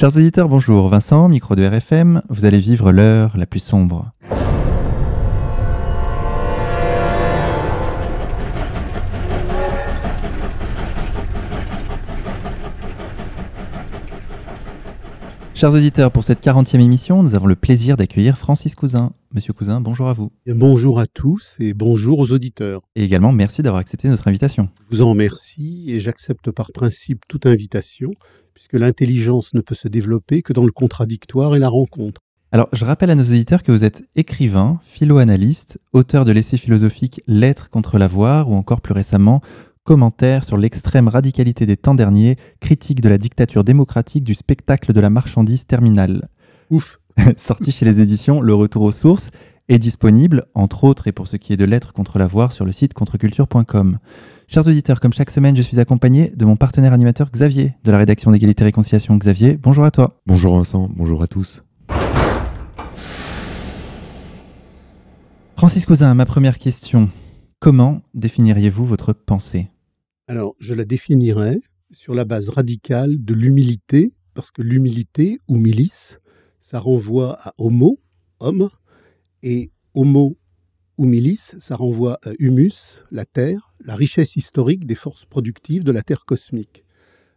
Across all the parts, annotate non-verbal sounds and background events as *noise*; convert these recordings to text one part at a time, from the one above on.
Chers auditeurs, bonjour. Vincent, micro de RFM, vous allez vivre l'heure la plus sombre. Chers auditeurs, pour cette 40e émission, nous avons le plaisir d'accueillir Francis Cousin. Monsieur Cousin, bonjour à vous. bonjour à tous et bonjour aux auditeurs. Et également, merci d'avoir accepté notre invitation. Je vous en remercie et j'accepte par principe toute invitation, puisque l'intelligence ne peut se développer que dans le contradictoire et la rencontre. Alors, je rappelle à nos auditeurs que vous êtes écrivain, philo-analyste, auteur de l'essai philosophique L'être contre l'avoir, ou encore plus récemment Commentaire sur l'extrême radicalité des temps derniers, critique de la dictature démocratique du spectacle de la marchandise terminale. *laughs* Ouf *laughs* Sorti chez les éditions Le Retour aux Sources, est disponible, entre autres et pour ce qui est de lettres contre l'avoir, sur le site contreculture.com. Chers auditeurs, comme chaque semaine, je suis accompagné de mon partenaire animateur Xavier, de la rédaction d'égalité et réconciliation. Xavier, bonjour à toi. Bonjour Vincent, bonjour à tous. Francis Cousin, ma première question. Comment définiriez-vous votre pensée? Alors, je la définirais sur la base radicale de l'humilité, parce que l'humilité ou milice, ça renvoie à homo, homme, et homo ou milice, ça renvoie à humus, la terre, la richesse historique des forces productives de la terre cosmique.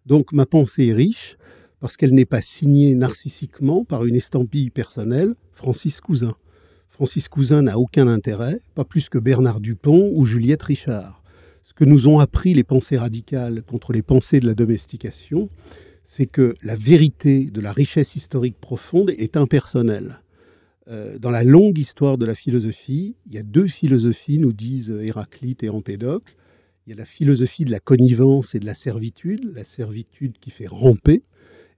Donc ma pensée est riche parce qu'elle n'est pas signée narcissiquement par une estampille personnelle, Francis Cousin. Francis Cousin n'a aucun intérêt, pas plus que Bernard Dupont ou Juliette Richard. Ce que nous ont appris les pensées radicales contre les pensées de la domestication, c'est que la vérité de la richesse historique profonde est impersonnelle. Euh, dans la longue histoire de la philosophie, il y a deux philosophies, nous disent Héraclite et Empédocle. Il y a la philosophie de la connivence et de la servitude, la servitude qui fait ramper.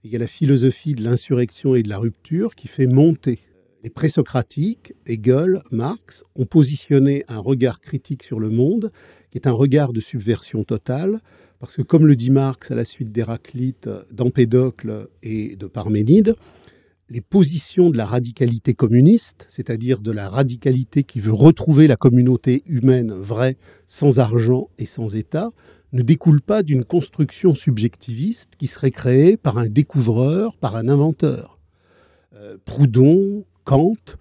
Et il y a la philosophie de l'insurrection et de la rupture qui fait monter. Les présocratiques, Hegel, Marx, ont positionné un regard critique sur le monde, qui est un regard de subversion totale, parce que comme le dit Marx à la suite d'Héraclite, d'Empédocle et de Parménide, les positions de la radicalité communiste, c'est-à-dire de la radicalité qui veut retrouver la communauté humaine vraie, sans argent et sans État, ne découlent pas d'une construction subjectiviste qui serait créée par un découvreur, par un inventeur. Euh, Proudhon, Kant,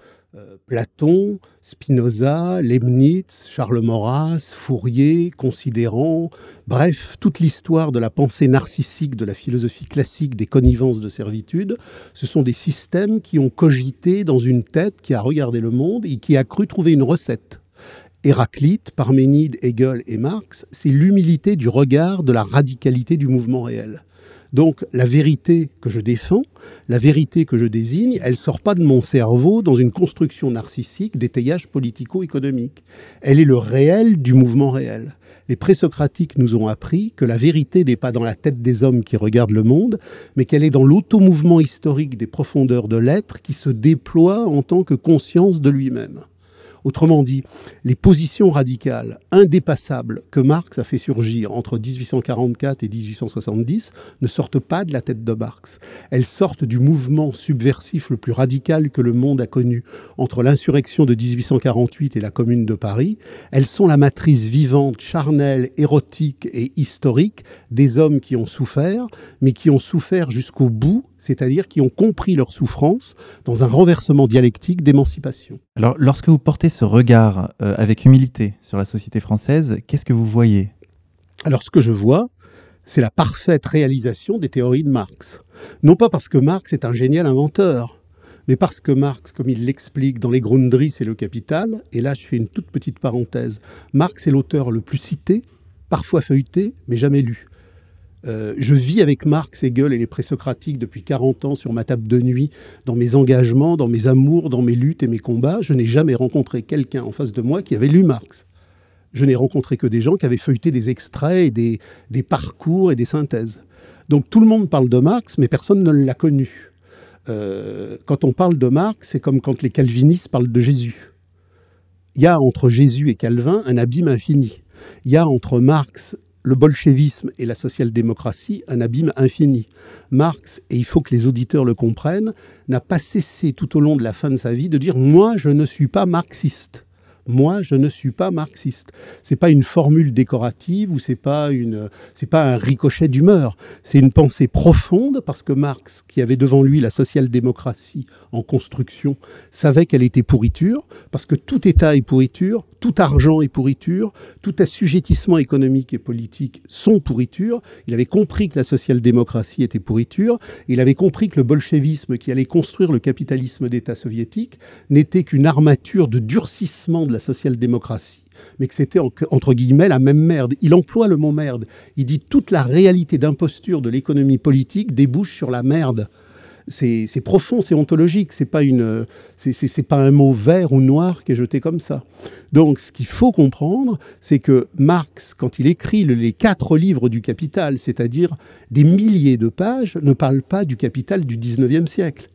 Platon, Spinoza, Leibniz, Charles Maurras, Fourier, Considérant, bref, toute l'histoire de la pensée narcissique de la philosophie classique des connivences de servitude, ce sont des systèmes qui ont cogité dans une tête qui a regardé le monde et qui a cru trouver une recette. Héraclite, Parménide, Hegel et Marx, c'est l'humilité du regard de la radicalité du mouvement réel. Donc la vérité que je défends, la vérité que je désigne, elle sort pas de mon cerveau dans une construction narcissique d'étayage politico-économique. Elle est le réel du mouvement réel. Les présocratiques nous ont appris que la vérité n'est pas dans la tête des hommes qui regardent le monde, mais qu'elle est dans l'automouvement historique des profondeurs de l'être qui se déploie en tant que conscience de lui-même. Autrement dit, les positions radicales indépassables que Marx a fait surgir entre 1844 et 1870 ne sortent pas de la tête de Marx. Elles sortent du mouvement subversif le plus radical que le monde a connu entre l'insurrection de 1848 et la Commune de Paris. Elles sont la matrice vivante, charnelle, érotique et historique des hommes qui ont souffert, mais qui ont souffert jusqu'au bout c'est-à-dire qui ont compris leur souffrance dans un renversement dialectique d'émancipation. Alors, lorsque vous portez ce regard euh, avec humilité sur la société française, qu'est-ce que vous voyez? Alors, ce que je vois, c'est la parfaite réalisation des théories de Marx. Non pas parce que Marx est un génial inventeur, mais parce que Marx, comme il l'explique dans Les Grundrisse et le Capital, et là je fais une toute petite parenthèse, Marx est l'auteur le plus cité, parfois feuilleté, mais jamais lu. Euh, je vis avec Marx, Hegel et les présocratiques depuis 40 ans sur ma table de nuit, dans mes engagements, dans mes amours, dans mes luttes et mes combats. Je n'ai jamais rencontré quelqu'un en face de moi qui avait lu Marx. Je n'ai rencontré que des gens qui avaient feuilleté des extraits et des, des parcours et des synthèses. Donc tout le monde parle de Marx, mais personne ne l'a connu. Euh, quand on parle de Marx, c'est comme quand les calvinistes parlent de Jésus. Il y a entre Jésus et Calvin un abîme infini. Il y a entre Marx le bolchevisme et la social-démocratie un abîme infini. Marx, et il faut que les auditeurs le comprennent, n'a pas cessé tout au long de la fin de sa vie de dire Moi, je ne suis pas marxiste. Moi, je ne suis pas marxiste. C'est pas une formule décorative ou c'est pas une, c'est pas un ricochet d'humeur. C'est une pensée profonde parce que Marx, qui avait devant lui la social-démocratie en construction, savait qu'elle était pourriture parce que tout État est pourriture, tout argent est pourriture, tout assujettissement économique et politique sont pourriture. Il avait compris que la social-démocratie était pourriture. Il avait compris que le bolchevisme qui allait construire le capitalisme d'État soviétique n'était qu'une armature de durcissement de la social-démocratie mais que c'était entre guillemets la même merde. Il emploie le mot merde. Il dit toute la réalité d'imposture de l'économie politique débouche sur la merde c'est profond, c'est ontologique, c'est pas une, c'est pas un mot vert ou noir qui est jeté comme ça. Donc, ce qu'il faut comprendre, c'est que Marx, quand il écrit les quatre livres du Capital, c'est-à-dire des milliers de pages, ne parle pas du Capital du 19e siècle.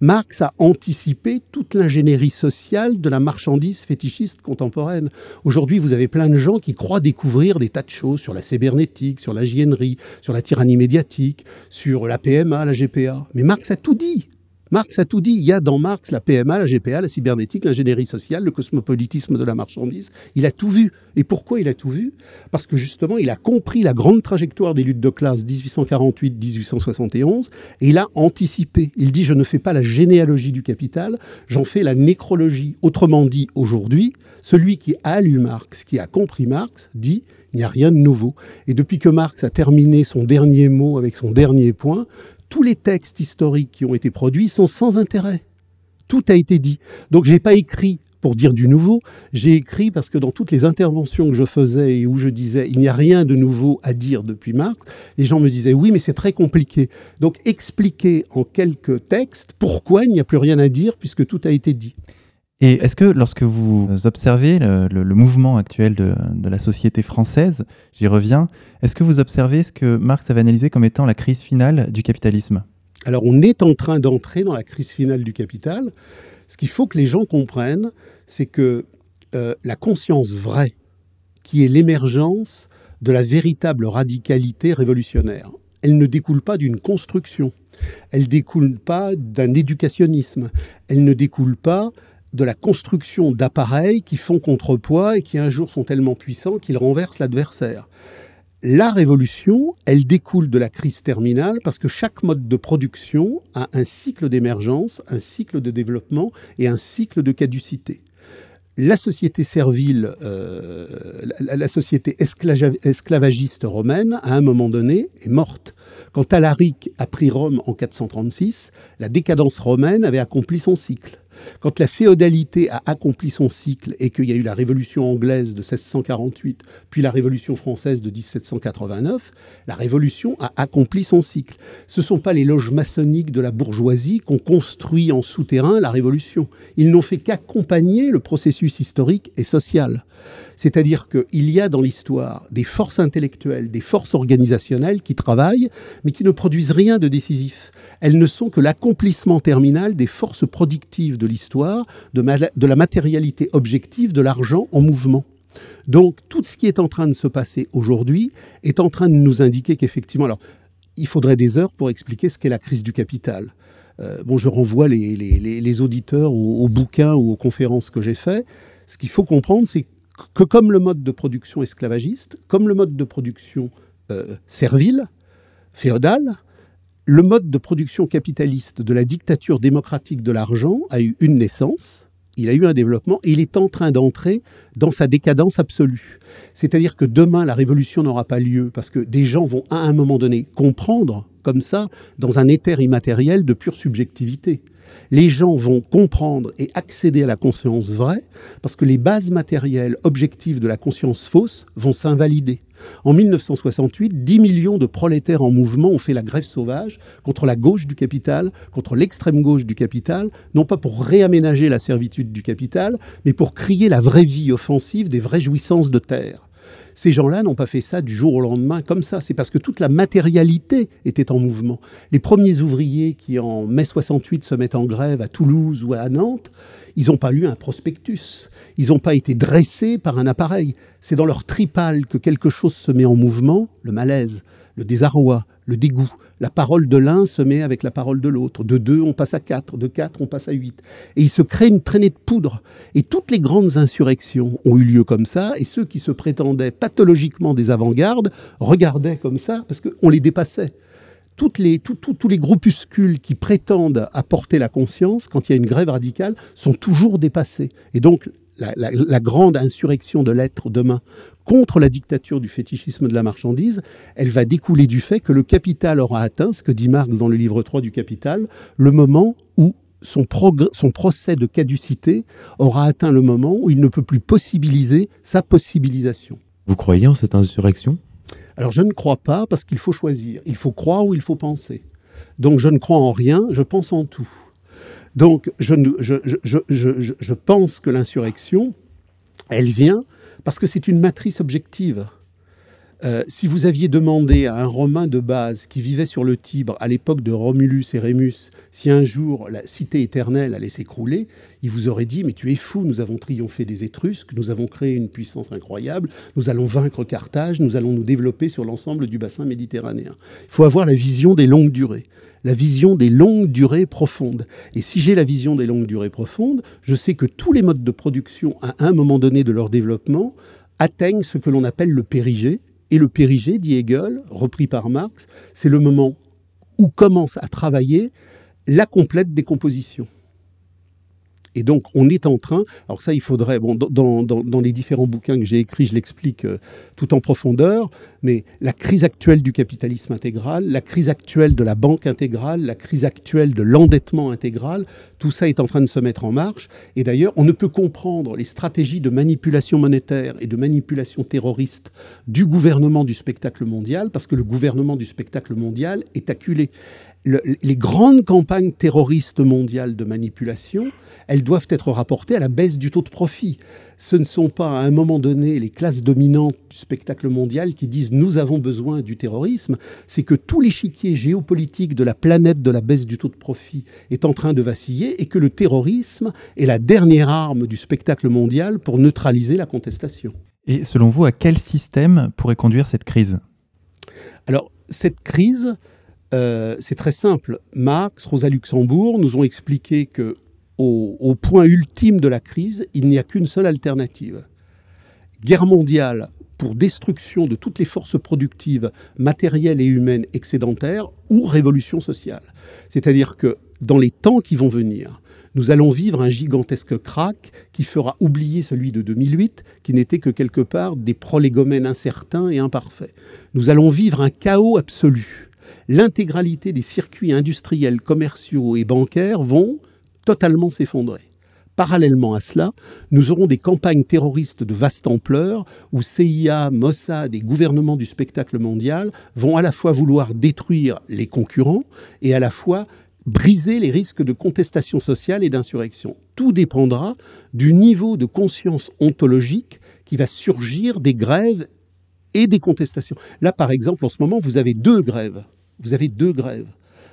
Marx a anticipé toute l'ingénierie sociale de la marchandise fétichiste contemporaine. Aujourd'hui, vous avez plein de gens qui croient découvrir des tas de choses sur la cybernétique, sur la sur la tyrannie médiatique, sur la PMA, la GPA. Mais Marx a tout dit. Marx a tout dit. Il y a dans Marx la PMA, la GPA, la cybernétique, l'ingénierie sociale, le cosmopolitisme de la marchandise. Il a tout vu. Et pourquoi il a tout vu? Parce que justement, il a compris la grande trajectoire des luttes de classe 1848-1871 et il a anticipé. Il dit Je ne fais pas la généalogie du capital, j'en fais la nécrologie. Autrement dit, aujourd'hui, celui qui a lu Marx, qui a compris Marx, dit il n'y a rien de nouveau. Et depuis que Marx a terminé son dernier mot avec son dernier point, tous les textes historiques qui ont été produits sont sans intérêt. Tout a été dit. Donc j'ai pas écrit pour dire du nouveau, j'ai écrit parce que dans toutes les interventions que je faisais et où je disais il n'y a rien de nouveau à dire depuis Marx, les gens me disaient oui mais c'est très compliqué. Donc expliquer en quelques textes pourquoi il n'y a plus rien à dire puisque tout a été dit. Et est-ce que lorsque vous observez le, mouvement actuel de, la société française, j'y reviens, est-ce que vous observez ce que Marx avait analysé comme étant la crise finale du capitalisme? Alors on est en train d'entrer dans la crise finale du capital. Ce qu'il faut que les gens comprennent, c'est que euh, la conscience vraie, qui est l'émergence de la véritable radicalité révolutionnaire, elle ne découle pas d'une construction, elle ne découle pas d'un éducationnisme, elle ne découle pas de la construction d'appareils qui font contrepoids et qui un jour sont tellement puissants qu'ils renversent l'adversaire. La révolution, elle découle de la crise terminale parce que chaque mode de production a un cycle d'émergence, un cycle de développement et un cycle de caducité. La société servile, euh, la, société esclavagiste romaine, à un moment donné, est morte. Quand Alaric a pris Rome en 436, la décadence romaine avait accompli son cycle. Quand la féodalité a accompli son cycle et qu'il y a eu la Révolution anglaise de 1648, puis la Révolution française de 1789, la Révolution a accompli son cycle. Ce ne sont pas les loges maçonniques de la bourgeoisie qu'on construit en souterrain la Révolution. Ils n'ont fait qu'accompagner le processus historique et social. C'est-à-dire qu'il y a dans l'histoire des forces intellectuelles, des forces organisationnelles qui travaillent, mais qui ne produisent rien de décisif. Elles ne sont que l'accomplissement terminal des forces productives de l'histoire, de, la matérialité objective de l'argent en mouvement. Donc tout ce qui est en train de se passer aujourd'hui est en train de nous indiquer qu'effectivement, alors il faudrait des heures pour expliquer ce qu'est la crise du capital. Euh, bon, je renvoie les, auditeurs aux, bouquins ou aux conférences que j'ai faites. Ce qu'il faut comprendre, c'est que comme le mode de production esclavagiste, comme le mode de production euh, servile, féodal, le mode de production capitaliste de la dictature démocratique de l'argent a eu une naissance, il a eu un développement il est en train d'entrer dans sa décadence absolue. C'est-à-dire que demain, la révolution n'aura pas lieu parce que des gens vont à un moment donné comprendre comme ça dans un éther immatériel de pure subjectivité les gens vont comprendre et accéder à la conscience vraie parce que les bases matérielles objectives de la conscience fausse vont s'invalider. En 1968, 10 millions de prolétaires en mouvement ont fait la grève sauvage contre la gauche du capital, contre l'extrême gauche du capital, non pas pour réaménager la servitude du capital, mais pour crier la vraie vie offensive des vraies jouissances de terre. Ces gens-là n'ont pas fait ça du jour au lendemain comme ça. C'est parce que toute la matérialité était en mouvement. Les premiers ouvriers qui, en mai 68, se mettent en grève à Toulouse ou à Nantes, ils n'ont pas lu un prospectus. Ils n'ont pas été dressés par un appareil. C'est dans leur tripale que quelque chose se met en mouvement, le malaise, le désarroi, le dégoût, La parole de l'un se met avec la parole de l'autre. De deux, on passe à quatre. De quatre, on passe à huit. Et il se crée une traînée de poudre. Et toutes les grandes insurrections ont eu lieu comme ça. Et ceux qui se prétendaient pathologiquement des avant-gardes regardaient comme ça parce qu'on les dépassait. Toutes les, tous les groupuscules qui prétendent apporter la conscience, quand il y a une grève radicale, sont toujours dépassés. Et donc, la, grande insurrection de l'être demain contre la dictature du fétichisme de la marchandise, elle va découler du fait que le capital aura atteint, ce que dit Marx dans le livre 3 du Capital, le moment où son, son procès de caducité aura atteint le moment où il ne peut plus possibiliser sa possibilisation. Vous croyez en cette insurrection? Alors je ne crois pas parce qu'il faut choisir. Il faut croire ou il faut penser. Donc je ne crois en rien, je pense en tout. Donc, je, je, pense que l'insurrection, elle vient parce que c'est une matrice objective. Euh, si vous aviez demandé à un Romain de base qui vivait sur le Tibre à l'époque de Romulus et Rémus si un jour la cité éternelle allait s'écrouler, il vous aurait dit Mais tu es fou, nous avons triomphé des Étrusques, nous avons créé une puissance incroyable, nous allons vaincre Carthage, nous allons nous développer sur l'ensemble du bassin méditerranéen. Il faut avoir la vision des longues durées la vision des longues durées profondes. Et si j'ai la vision des longues durées profondes, je sais que tous les modes de production, à un moment donné de leur développement, atteignent ce que l'on appelle le périgée. Et le périgée, dit Hegel, repris par Marx, c'est le moment où commence à travailler la complète décomposition. Et donc, on est en train, alors ça, il faudrait, dans, les différents bouquins que j'ai écrits, je l'explique euh, tout en profondeur, mais la crise actuelle du capitalisme intégral, la crise actuelle de la banque intégrale, la crise actuelle de l'endettement intégral, tout ça est en train de se mettre en marche. Et d'ailleurs, on ne peut comprendre les stratégies de manipulation monétaire et de manipulation terroriste du gouvernement du spectacle mondial, parce que le gouvernement du spectacle mondial est acculé les grandes campagnes terroristes mondiales de manipulation, elles doivent être rapportées à la baisse du taux de profit. Ce ne sont pas à un moment donné les classes dominantes du spectacle mondial qui disent nous avons besoin du terrorisme, c'est que tout l'échiquier géopolitique de la planète de la baisse du taux de profit est en train de vaciller et que le terrorisme est la dernière arme du spectacle mondial pour neutraliser la contestation. Et selon vous, à quel système pourrait conduire cette crise? Alors, cette crise, euh, c'est très simple. Marx, Rosa Luxembourg nous ont expliqué que au, point ultime de la crise, il n'y a qu'une seule alternative. Guerre mondiale pour destruction de toutes les forces productives matérielles et humaines excédentaires ou révolution sociale. C'est-à-dire que dans les temps qui vont venir, nous allons vivre un gigantesque crack qui fera oublier celui de 2008, qui n'était que quelque part des prolégomènes incertains et imparfaits. Nous allons vivre un chaos absolu l'intégralité des circuits industriels, commerciaux et bancaires vont totalement s'effondrer. Parallèlement à cela, nous aurons des campagnes terroristes de vaste ampleur où CIA, Mossad et gouvernements du spectacle mondial vont à la fois vouloir détruire les concurrents et à la fois briser les risques de contestation sociale et d'insurrection. Tout dépendra du niveau de conscience ontologique qui va surgir des grèves et des contestations. Là, par exemple, en ce moment, vous avez deux grèves vous avez deux grèves.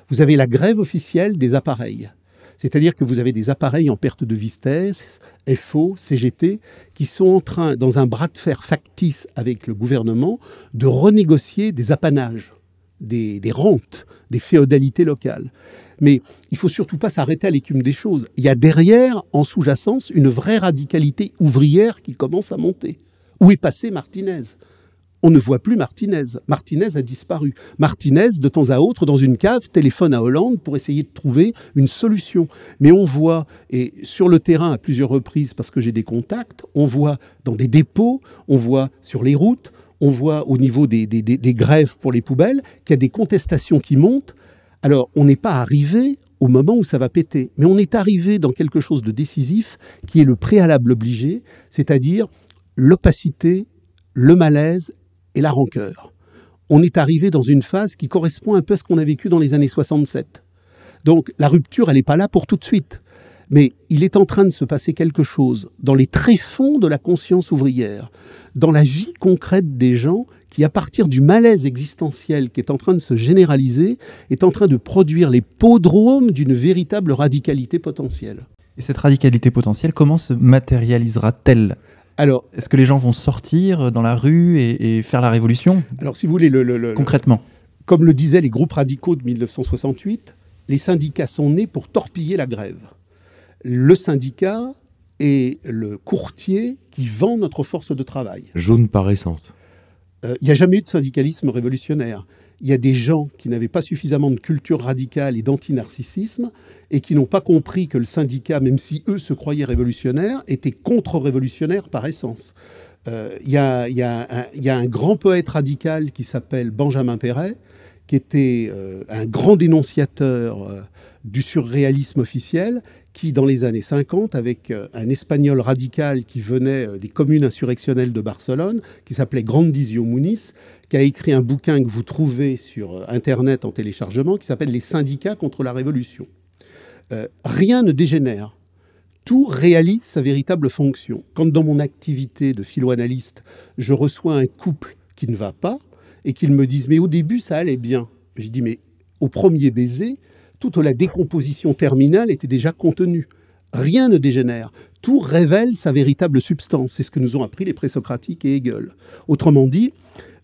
Vous avez la grève officielle des appareils. C'est-à-dire que vous avez des appareils en perte de vitesse, FO, CGT, qui sont en train, dans un bras de fer factice avec le gouvernement, de renégocier des apanages, des, rentes, des féodalités locales. Mais il faut surtout pas s'arrêter à l'écume des choses. Il y a derrière, en sous-jacence, une vraie radicalité ouvrière qui commence à monter. Où est passé Martinez? On ne voit plus Martinez. Martinez a disparu. Martinez, de temps à autre, dans une cave, téléphone à Hollande pour essayer de trouver une solution. Mais on voit, et sur le terrain à plusieurs reprises, parce que j'ai des contacts, on voit dans des dépôts, on voit sur les routes, on voit au niveau des, grèves pour les poubelles qu'il y a des contestations qui montent. Alors, on n'est pas arrivé au moment où ça va péter, mais on est arrivé dans quelque chose de décisif qui est le préalable obligé, c'est-à-dire l'opacité, le malaise et la rancœur. On est arrivé dans une phase qui correspond un peu à ce qu'on a vécu dans les années 67. Donc la rupture, elle n'est pas là pour tout de suite. Mais il est en train de se passer quelque chose dans les tréfonds de la conscience ouvrière, dans la vie concrète des gens qui, à partir du malaise existentiel qui est en train de se généraliser, est en train de produire les podromes d'une véritable radicalité potentielle. Et cette radicalité potentielle, comment se matérialisera-t-elle? Alors, est-ce que les gens vont sortir dans la rue et, faire la révolution Alors, si vous voulez, le, concrètement. Comme le disaient les groupes radicaux de 1968, les syndicats sont nés pour torpiller la grève. Le syndicat est le courtier qui vend notre force de travail. Jaune par essence. Euh, il n'y a jamais eu de syndicalisme révolutionnaire. Il y a des gens qui n'avaient pas suffisamment de culture radicale et d'antinarcissisme et qui n'ont pas compris que le syndicat, même si eux se croyaient révolutionnaires, était contre-révolutionnaire par essence. Euh, il y, a un grand poète radical qui s'appelle Benjamin Perret, qui était euh, un grand dénonciateur euh, du surréalisme officiel, qui, dans les années 50, avec euh, un espagnol radical qui venait des communes insurrectionnelles de Barcelone, qui s'appelait Grandizio Muniz, qui a écrit un bouquin que vous trouvez sur Internet en téléchargement, qui s'appelle Les syndicats contre la révolution. Rien ne dégénère. Tout réalise sa véritable fonction. Quand dans mon activité de philo-analyste, je reçois un couple qui ne va pas, et qu'ils me disent Mais au début, ça allait bien. Je dis Mais au premier baiser, toute la décomposition terminale était déjà contenue. Rien ne dégénère. Tout révèle sa véritable substance. C'est ce que nous ont appris les présocratiques et Hegel. Autrement dit,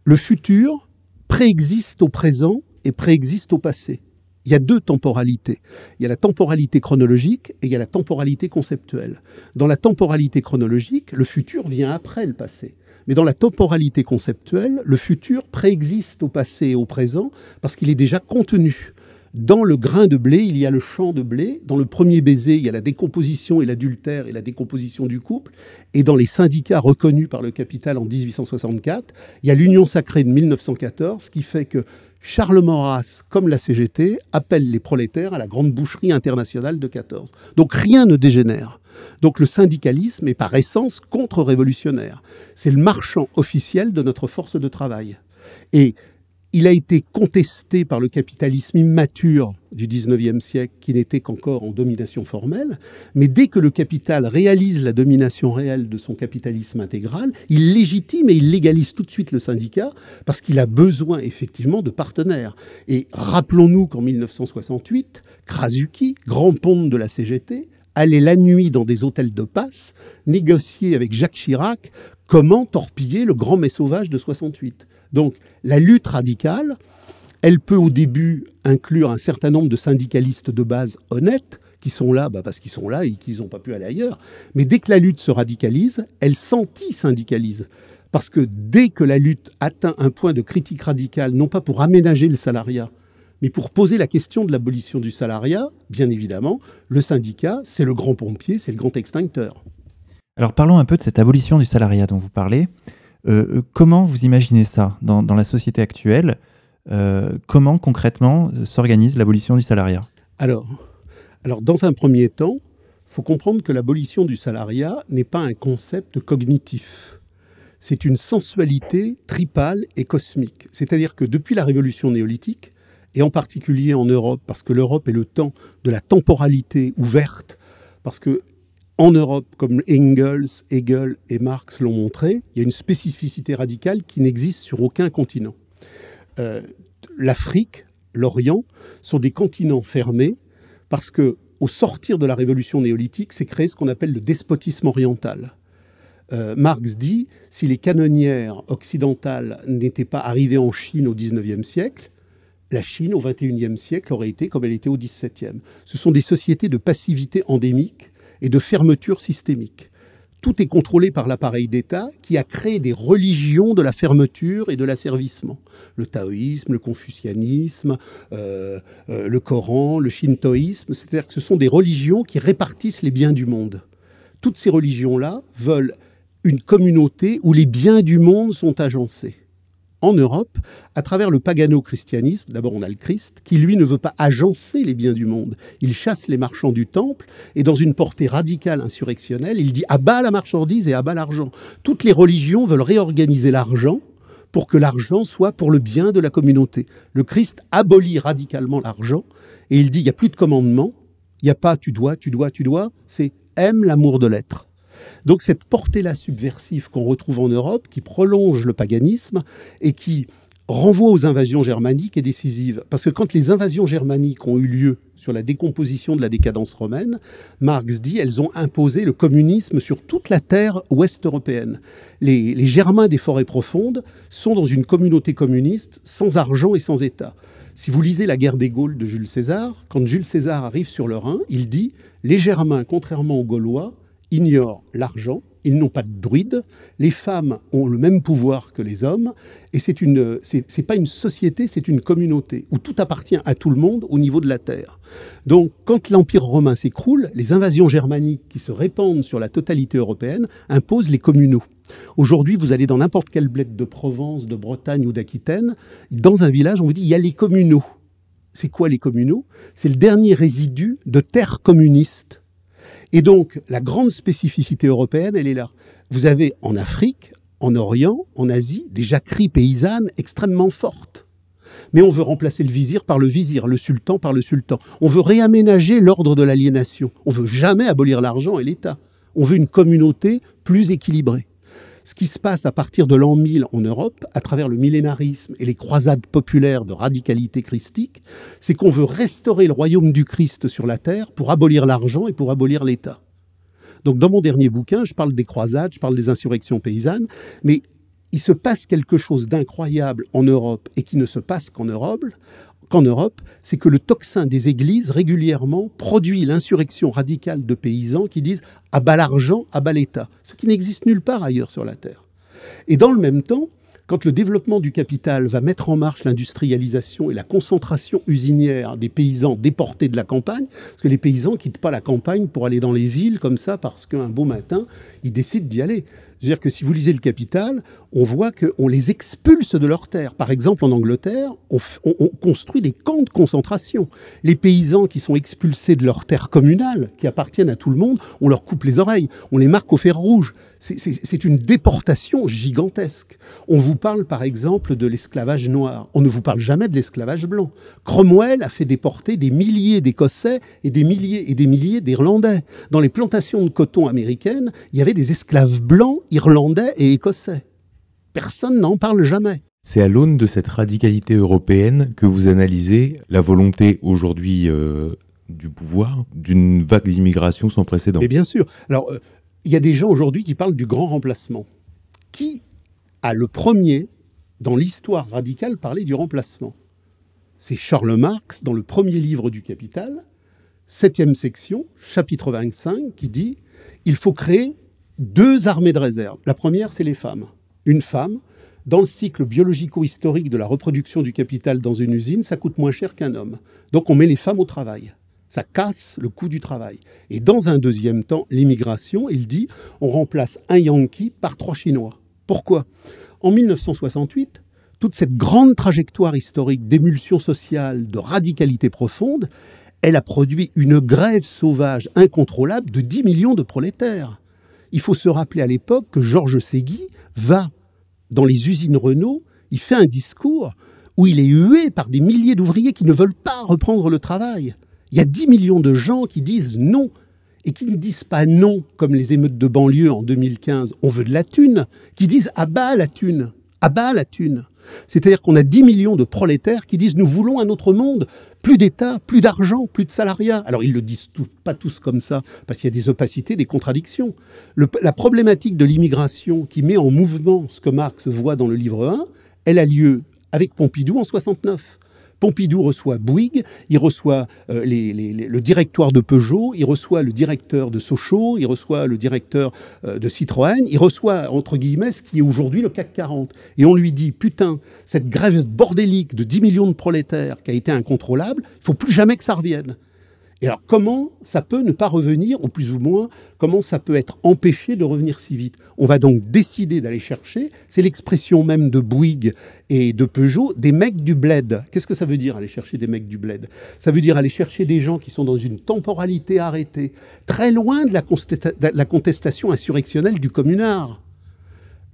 le futur préexiste au présent et préexiste au passé. Il y a deux temporalités. Il y a la temporalité chronologique et il y a la temporalité conceptuelle. Dans la temporalité chronologique, le futur vient après le passé. Mais dans la temporalité conceptuelle, le futur préexiste au passé et au présent parce qu'il est déjà contenu. Dans le grain de blé, il y a le champ de blé. Dans le premier baiser, il y a la décomposition et l'adultère et la décomposition du couple. Et dans les syndicats reconnus par le capital en 1864, il y a l'union sacrée de 1914 qui fait que Charles Maurras, comme la CGT, appelle les prolétaires à la grande boucherie internationale de 14. Donc rien ne dégénère. Donc le syndicalisme est par essence contre-révolutionnaire. C'est le marchand officiel de notre force de travail. Et il a été contesté par le capitalisme immature du XIXe siècle, qui n'était qu'encore en domination formelle, mais dès que le capital réalise la domination réelle de son capitalisme intégral, il légitime et il légalise tout de suite le syndicat, parce qu'il a besoin effectivement de partenaires. Et rappelons-nous qu'en 1968, Krasuki, grand ponte de la CGT, aller la nuit dans des hôtels de passe, négocier avec Jacques Chirac comment torpiller le grand mets sauvage de 68. Donc la lutte radicale, elle peut au début inclure un certain nombre de syndicalistes de base honnêtes, qui sont là bah, parce qu'ils sont là et qu'ils n'ont pas pu aller ailleurs. Mais dès que la lutte se radicalise, elle s'anti-syndicalise. Parce que dès que la lutte atteint un point de critique radicale, non pas pour aménager le salariat, mais pour poser la question de l'abolition du salariat, bien évidemment, le syndicat, c'est le grand pompier, c'est le grand extincteur. Alors parlons un peu de cette abolition du salariat dont vous parlez. Euh, euh, comment vous imaginez ça dans, la société actuelle? Euh, Comment concrètement s'organise l'abolition du salariat? Alors, alors, dans un premier temps, il faut comprendre que l'abolition du salariat n'est pas un concept cognitif. C'est une sensualité tripale et cosmique. C'est-à-dire que depuis la révolution néolithique, et en particulier en Europe, parce que l'Europe est le temps de la temporalité ouverte, parce que en Europe, comme Engels, Hegel et Marx l'ont montré, il y a une spécificité radicale qui n'existe sur aucun continent. Euh, L'Afrique, l'Orient sont des continents fermés parce que au sortir de la révolution néolithique, s'est créé ce qu'on appelle le despotisme oriental. Euh, Marx dit si les canonnières occidentales n'étaient pas arrivées en Chine au XIXe siècle, la Chine au XXIe siècle aurait été comme elle était au XVIIe. Ce sont des sociétés de passivité endémique et de fermeture systémique. Tout est contrôlé par l'appareil d'État qui a créé des religions de la fermeture et de l'asservissement. Le taoïsme, le confucianisme, euh, euh, le Coran, le shintoïsme, c'est-à-dire que ce sont des religions qui répartissent les biens du monde. Toutes ces religions-là veulent une communauté où les biens du monde sont agencés en Europe à travers le pagano-christianisme. D'abord, on a le Christ, qui lui ne veut pas agencer les biens du monde. Il chasse les marchands du temple et dans une portée radicale insurrectionnelle, il dit à bas la marchandise et à bas l'argent. Toutes les religions veulent réorganiser l'argent pour que l'argent soit pour le bien de la communauté. Le Christ abolit radicalement l'argent et il dit il n'y a plus de commandement, il n'y a pas tu dois, tu dois, tu dois, c'est aime l'amour de l'être. Donc cette portée-là subversive qu'on retrouve en Europe, qui prolonge le paganisme et qui renvoi aux invasions germaniques est décisive. Parce que quand les invasions germaniques ont eu lieu sur la décomposition de la décadence romaine, Marx dit elles ont imposé le communisme sur toute la terre ouest européenne. Les, les Germains des forêts profondes sont dans une communauté communiste sans argent et sans État. Si vous lisez La guerre des Gaules de Jules César, quand Jules César arrive sur le Rhin, il dit Les Germains, contrairement aux Gaulois, ignorent l'argent, ils n'ont pas de druides, les femmes ont le même pouvoir que les hommes, et c'est une, pas une société, c'est une communauté où tout appartient à tout le monde au niveau de la terre. Donc, quand l'Empire romain s'écroule, les invasions germaniques qui se répandent sur la totalité européenne imposent les communaux. Aujourd'hui, vous allez dans n'importe quel bled de Provence, de Bretagne ou d'Aquitaine, dans un village, on vous dit il y a les communaux. C'est quoi les communaux? C'est le dernier résidu de terre communiste et donc, la grande spécificité européenne, elle est là. Vous avez en Afrique, en Orient, en Asie, des jacqueries paysannes extrêmement fortes. Mais on veut remplacer le vizir par le vizir, le sultan par le sultan. On veut réaménager l'ordre de l'aliénation. On veut jamais abolir l'argent et l'État. On veut une communauté plus équilibrée ce qui se passe à partir de l'an 1000 en Europe, à travers le millénarisme et les croisades populaires de radicalité christique, c'est qu'on veut restaurer le royaume du Christ sur la terre pour abolir l'argent et pour abolir l'État. Donc dans mon dernier bouquin, je parle des croisades, je parle des insurrections paysannes, mais il se passe quelque chose d'incroyable en Europe et qui ne se passe qu'en Europe, qu'en Europe, c'est que le tocsin des églises régulièrement produit l'insurrection radicale de paysans qui disent à bas l'argent, à bas l'État, ce qui n'existe nulle part ailleurs sur la Terre. Et dans le même temps, quand le développement du capital va mettre en marche l'industrialisation et la concentration usinière des paysans déportés de la campagne, parce que les paysans ne quittent pas la campagne pour aller dans les villes comme ça parce qu'un beau matin, ils décident d'y aller. C'est-à-dire que si vous lisez le Capital, on voit qu'on les expulse de leurs terres. Par exemple, en Angleterre, on, construit des camps de concentration. Les paysans qui sont expulsés de leurs terres communales, qui appartiennent à tout le monde, on leur coupe les oreilles, on les marque au fer rouge. C'est une déportation gigantesque. On vous parle par exemple de l'esclavage noir. On ne vous parle jamais de l'esclavage blanc. Cromwell a fait déporter des milliers d'Écossais et des milliers et des milliers d'Irlandais. Dans les plantations de coton américaines, il y avait des esclaves blancs, irlandais et écossais. Personne n'en parle jamais. C'est à l'aune de cette radicalité européenne que vous analysez la volonté aujourd'hui euh, du pouvoir d'une vague d'immigration sans précédent. Mais bien sûr. Alors, euh, il y a des gens aujourd'hui qui parlent du grand remplacement. Qui a le premier, dans l'histoire radicale, parlé du remplacement? C'est Charles Marx, dans le premier livre du Capital, septième section, chapitre 25, qui dit il faut créer deux armées de réserve. La première, c'est les femmes. Une femme, dans le cycle biologico-historique de la reproduction du capital dans une usine, ça coûte moins cher qu'un homme. Donc on met les femmes au travail. Ça casse le coût du travail. Et dans un deuxième temps, l'immigration, il dit, on remplace un Yankee par trois Chinois. Pourquoi? En 1968, toute cette grande trajectoire historique d'émulsion sociale, de radicalité profonde, elle a produit une grève sauvage incontrôlable de 10 millions de prolétaires. Il faut se rappeler à l'époque que Georges Ségui va dans les usines Renault, il fait un discours où il est hué par des milliers d'ouvriers qui ne veulent pas reprendre le travail. Il y a 10 millions de gens qui disent non et qui ne disent pas non comme les émeutes de banlieue en 2015, on veut de la thune, qui disent à bas la thune, à bas la thune. C'est-à-dire qu'on a 10 millions de prolétaires qui disent nous voulons un autre monde, plus d'État, plus d'argent, plus de salariat. Alors ils le disent pas tous comme ça, parce qu'il y a des opacités, des contradictions. la problématique de l'immigration qui met en mouvement ce que Marx voit dans le livre 1, elle a lieu avec Pompidou en 69. Pompidou reçoit Bouygues, il reçoit euh, le directoire de Peugeot, il reçoit le directeur de Sochaux, il reçoit le directeur euh, de Citroën, il reçoit, entre guillemets, ce qui est aujourd'hui le CAC 40. Et on lui dit, putain, cette grève bordélique de 10 millions de prolétaires qui a été incontrôlable, il faut plus jamais que ça revienne. Et alors, comment ça peut ne pas revenir, ou plus ou moins, comment ça peut être empêché de revenir si vite? On va donc décider d'aller chercher, c'est l'expression même de Bouygues et de Peugeot, des mecs du bled. Qu'est-ce que ça veut dire aller chercher des mecs du bled? Ça veut dire aller chercher des gens qui sont dans une temporalité arrêtée, très loin de la, contestation insurrectionnelle du communard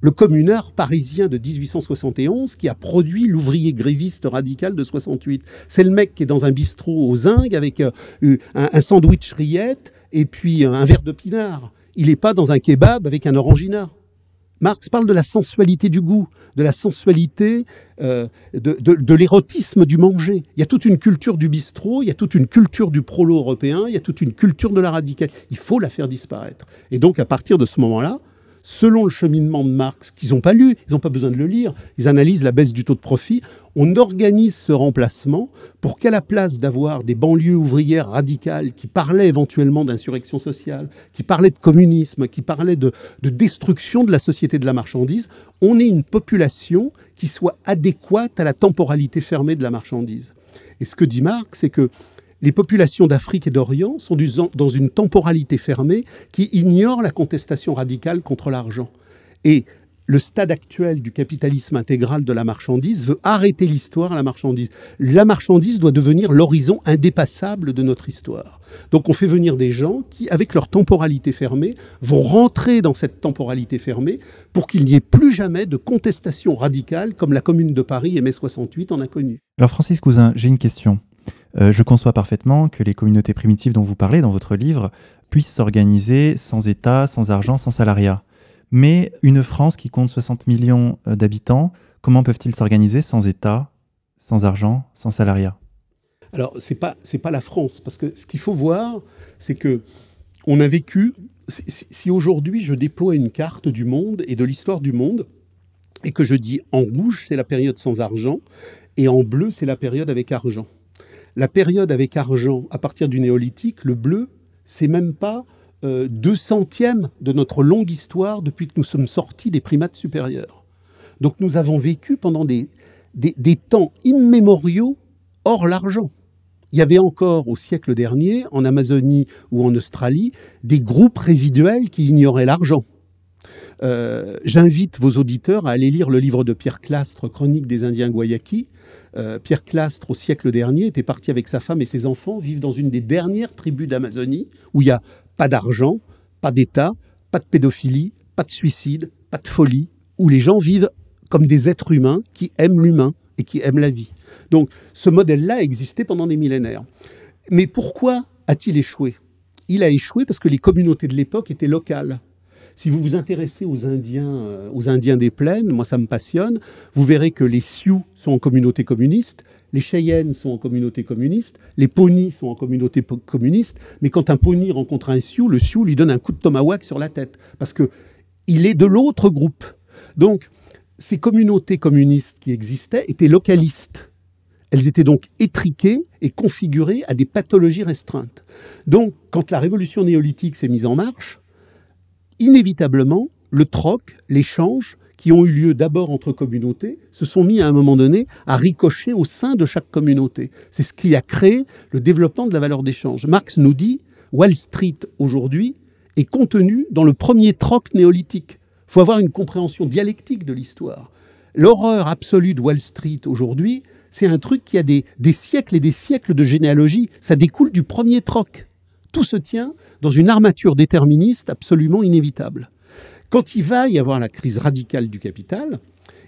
le communard parisien de 1871 qui a produit l'ouvrier gréviste radical de 68. C'est le mec qui est dans un bistrot aux Zingues avec euh, un, sandwich rillette et puis un verre de pinard. Il n'est pas dans un kebab avec un orangina. Marx parle de la sensualité du goût, de la sensualité, euh, de, l'érotisme du manger. Il y a toute une culture du bistrot, il y a toute une culture du prolo européen, il y a toute une culture de la radicale. Il faut la faire disparaître. Et donc, à partir de ce moment-là, selon le cheminement de Marx, qu'ils n'ont pas lu, ils n'ont pas besoin de le lire, ils analysent la baisse du taux de profit, on organise ce remplacement pour qu'à la place d'avoir des banlieues ouvrières radicales qui parlaient éventuellement d'insurrection sociale, qui parlaient de communisme, qui parlaient de, de destruction de la société de la marchandise, on ait une population qui soit adéquate à la temporalité fermée de la marchandise. Et ce que dit Marx, c'est que les populations d'Afrique et d'Orient sont dans une temporalité fermée qui ignore la contestation radicale contre l'argent. Et le stade actuel du capitalisme intégral de la marchandise veut arrêter l'histoire à la marchandise. La marchandise doit devenir l'horizon indépassable de notre histoire. Donc on fait venir des gens qui, avec leur temporalité fermée, vont rentrer dans cette temporalité fermée pour qu'il n'y ait plus jamais de contestation radicale comme la Commune de Paris et mai 68 en a connu. Alors Francis Cousin, j'ai une question. Euh, je conçois parfaitement que les communautés primitives dont vous parlez dans votre livre puissent s'organiser sans État, sans argent, sans salariat. Mais une France qui compte 60 millions euh, d'habitants, comment peuvent-ils s'organiser sans État, sans argent, sans salariat? Alors, ce n'est pas, la France, parce que ce qu'il faut voir, c'est que on a vécu, si aujourd'hui je déploie une carte du monde et de l'histoire du monde, et que je dis en rouge, c'est la période sans argent, et en bleu, c'est la période avec argent. La période avec argent, à partir du néolithique, le bleu, c'est même pas euh, deux centièmes de notre longue histoire depuis que nous sommes sortis des primates supérieurs. Donc nous avons vécu pendant des, des, temps immémoriaux hors l'argent. Il y avait encore au siècle dernier, en Amazonie ou en Australie, des groupes résiduels qui ignoraient l'argent. Euh, j'invite vos auditeurs à aller lire le livre de Pierre Clastre, Chronique des Indiens Guayaki, euh, Pierre Clastre, au siècle dernier, était parti avec sa femme et ses enfants vivre dans une des dernières tribus d'Amazonie où il n'y a pas d'argent, pas d'État, pas de pédophilie, pas de suicide, pas de folie, où les gens vivent comme des êtres humains qui aiment l'humain et qui aiment la vie. Donc ce modèle-là existait pendant des millénaires. Mais pourquoi a-t-il échoué? Il a échoué parce que les communautés de l'époque étaient locales. Si vous vous intéressez aux Indiens, euh, aux Indiens des plaines, moi ça me passionne, vous verrez que les Sioux sont en communauté communiste, les Cheyennes sont en communauté communiste, les Ponis sont en communauté communiste, mais quand un Pony rencontre un Sioux, le Sioux lui donne un coup de tomahawk sur la tête, parce que il est de l'autre groupe. Donc, ces communautés communistes qui existaient étaient localistes. Elles étaient donc étriquées et configurées à des pathologies restreintes. Donc, quand la révolution néolithique s'est mise en marche, inévitablement, le troc, l'échange, qui ont eu lieu d'abord entre communautés, se sont mis à un moment donné à ricocher au sein de chaque communauté. C'est ce qui a créé le développement de la valeur d'échange. Marx nous dit, Wall Street aujourd'hui est contenu dans le premier troc néolithique. Il faut avoir une compréhension dialectique de l'histoire. L'horreur absolue de Wall Street aujourd'hui, c'est un truc qui a des, des siècles et des siècles de généalogie. Ça découle du premier troc. Tout se tient dans une armature déterministe absolument inévitable. Quand il va y avoir la crise radicale du capital,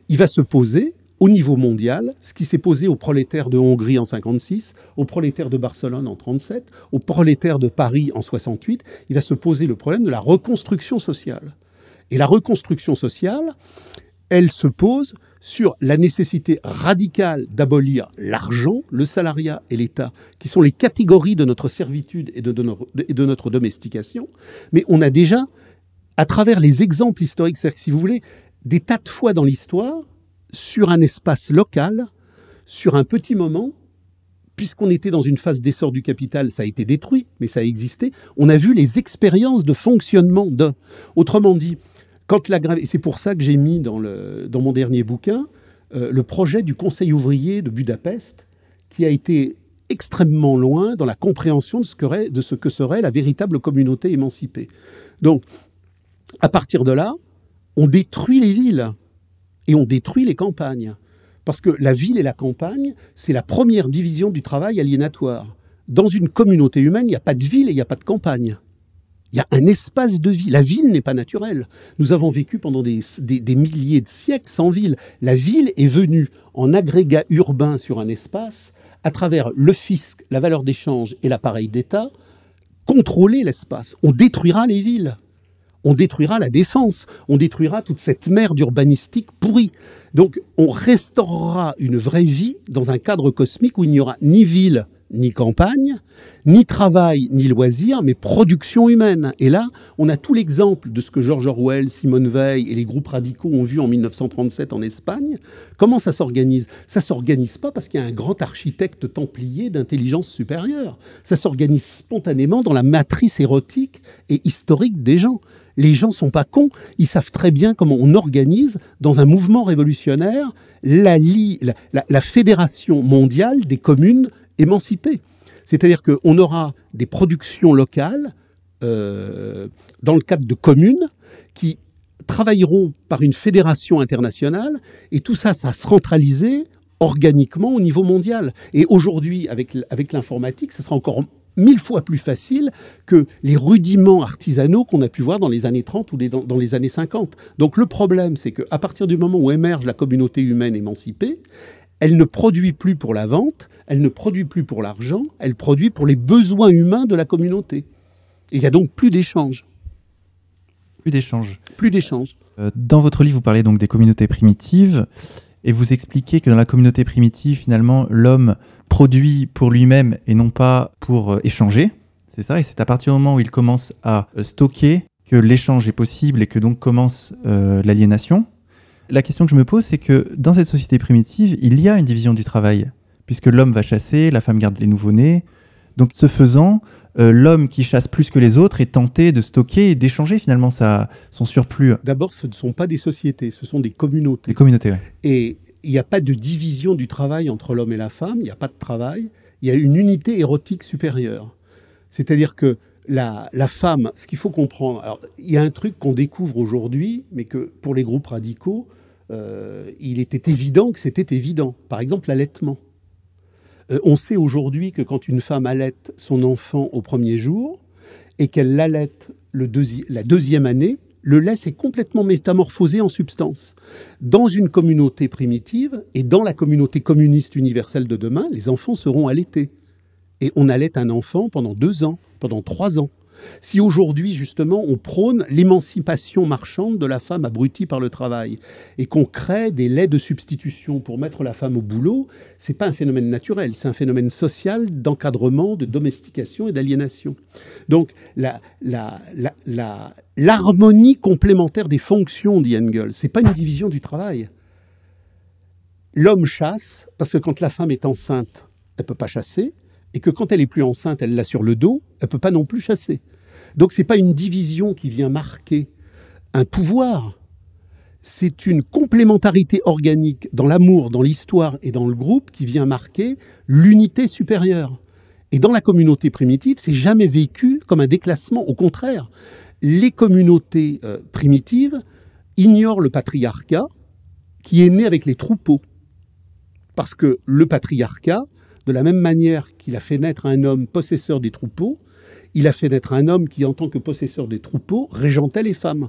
il va se poser au niveau mondial, ce qui s'est posé aux prolétaires de Hongrie en 56, aux prolétaires de Barcelone en 37, aux prolétaires de Paris en 68, il va se poser le problème de la reconstruction sociale. Et la reconstruction sociale, elle se pose sur la nécessité radicale d'abolir l'argent, le salariat et l'État, qui sont les catégories de notre servitude et de, notre domestication. Mais on a déjà, à travers les exemples historiques, si vous voulez, des tas de fois dans l'histoire, sur un espace local, sur un petit moment, puisqu'on était dans une phase d'essor du capital, ça a été détruit, mais ça a existé, on a vu les expériences de fonctionnement de. Autrement dit, quand la c'est pour ça que j'ai mis dans mon dernier bouquin euh, le projet du Conseil ouvrier de Budapest, qui a été extrêmement loin dans la compréhension de ce, que, de ce que serait la véritable communauté émancipée. Donc, à partir de là, on détruit les villes et on détruit les campagnes. Parce que la ville et la campagne, c'est la première division du travail aliénatoire. Dans une communauté humaine, il n'y a pas de ville et il n'y a pas de campagne. Il y a un espace de vie. La ville n'est pas naturelle. Nous avons vécu pendant des, milliers de siècles sans ville. La ville est venue en agrégat urbain sur un espace, à travers le fisc, la valeur d'échange et l'appareil d'État, contrôler l'espace. On détruira les villes. on détruira la défense, on détruira toute cette mer d'urbanistique pourrie. Donc on restaurera une vraie vie dans un cadre cosmique où il n'y aura ni ville, ni campagne, ni travail, ni loisir, mais production humaine. Et là, on a tout l'exemple de ce que George Orwell, Simone Veil et les groupes radicaux ont vu en 1937 en Espagne. Comment ça s'organise? Ça s'organise pas parce qu'il y a un grand architecte templier d'intelligence supérieure. Ça s'organise spontanément dans la matrice érotique et historique des gens. Les gens sont pas cons, ils savent très bien comment on organise dans un mouvement révolutionnaire la fédération mondiale des communes émancipé. C'est-à-dire qu'on aura des productions locales euh, dans le cadre de communes qui travailleront par une fédération internationale et tout ça, ça centralisé organiquement au niveau mondial. Et aujourd'hui, avec, avec l'informatique, ça sera encore mille fois plus facile que les rudiments artisanaux qu'on a pu voir dans les années 30 ou dans, dans les années 50. Donc le problème, c'est qu'à partir du moment où émerge la communauté humaine émancipée, elle ne produit plus pour la vente, elle ne produit plus pour l'argent, elle produit pour les besoins humains de la communauté. Et il n'y a donc plus d'échanges. Plus d'échanges. Plus d'échanges. Euh, dans votre livre, vous parlez donc des communautés primitives et vous expliquez que dans la communauté primitive, finalement, l'homme produit pour lui-même et non pas pour euh, échanger. C'est ça, et c'est à partir du moment où il commence à euh, stocker que l'échange est possible et que donc commence l'aliénation. La question que je me pose, c'est que dans cette société primitive, il y a une division du travail puisque l'homme va chasser, la femme garde les nouveau-nés. Donc, ce faisant, euh, l'homme qui chasse plus que les autres est tenté de stocker et d'échanger finalement sa, son surplus. D'abord, ce ne sont pas des sociétés, ce sont des communautés. Des communautés, oui. Et il n'y a pas de division du travail entre l'homme et la femme, il n'y a pas de travail, il y a une unité érotique supérieure. C'est-à-dire que la, la, femme, ce qu'il faut comprendre, alors, il y a un truc qu'on découvre aujourd'hui, mais que pour les groupes radicaux, euh, il était évident que c'était évident. Par exemple, l'allaitement. Euh, on sait aujourd'hui que quand une femme allaite son enfant au premier jour et qu'elle l'allaite la deuxième année, le lait s'est complètement métamorphosé en substance. Dans une communauté primitive et dans la communauté communiste universelle de demain, les enfants seront allaités. Et on allaite un enfant pendant deux ans, pendant trois ans. Si aujourd'hui, justement, on prône l'émancipation marchande de la femme abrutie par le travail et qu'on crée des laits de substitution pour mettre la femme au boulot, c'est pas un phénomène naturel, c'est un phénomène social d'encadrement, de domestication et d'aliénation. Donc, l'harmonie complémentaire des fonctions, dit Engels, c'est pas une division du travail. L'homme chasse parce que quand la femme est enceinte, elle peut pas chasser et que quand elle est plus enceinte, elle l'a sur le dos, elle peut pas non plus chasser. Donc c'est pas une division qui vient marquer un pouvoir, c'est une complémentarité organique dans l'amour, dans l'histoire et dans le groupe qui vient marquer l'unité supérieure. Et dans la communauté primitive, c'est jamais vécu comme un déclassement. Au contraire, les communautés euh, primitives ignorent le patriarcat qui est né avec les troupeaux. Parce que le patriarcat, de la même manière qu'il a fait naître un homme possesseur des troupeaux, il a fait naître un homme qui, en tant que possesseur des troupeaux, régentait les femmes.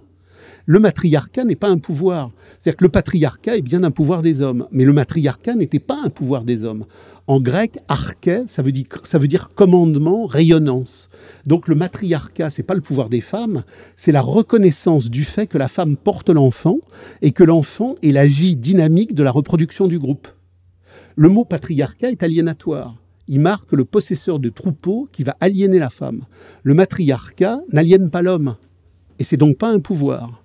Le matriarcat n'est pas un pouvoir. C'est-à-dire que le patriarcat est bien un pouvoir des hommes, mais le matriarcat n'était pas un pouvoir des hommes. En grec, arché, ça veut dire, commandement, rayonnance. Donc le matriarcat, c'est pas le pouvoir des femmes, c'est la reconnaissance du fait que la femme porte l'enfant et que l'enfant est la vie dynamique de la reproduction du groupe. Le mot patriarcat est aliénatoire. Il marque le possesseur de troupeau qui va aliéner la femme. Le matriarcat n'aliène pas l'homme. Et c'est donc pas un pouvoir.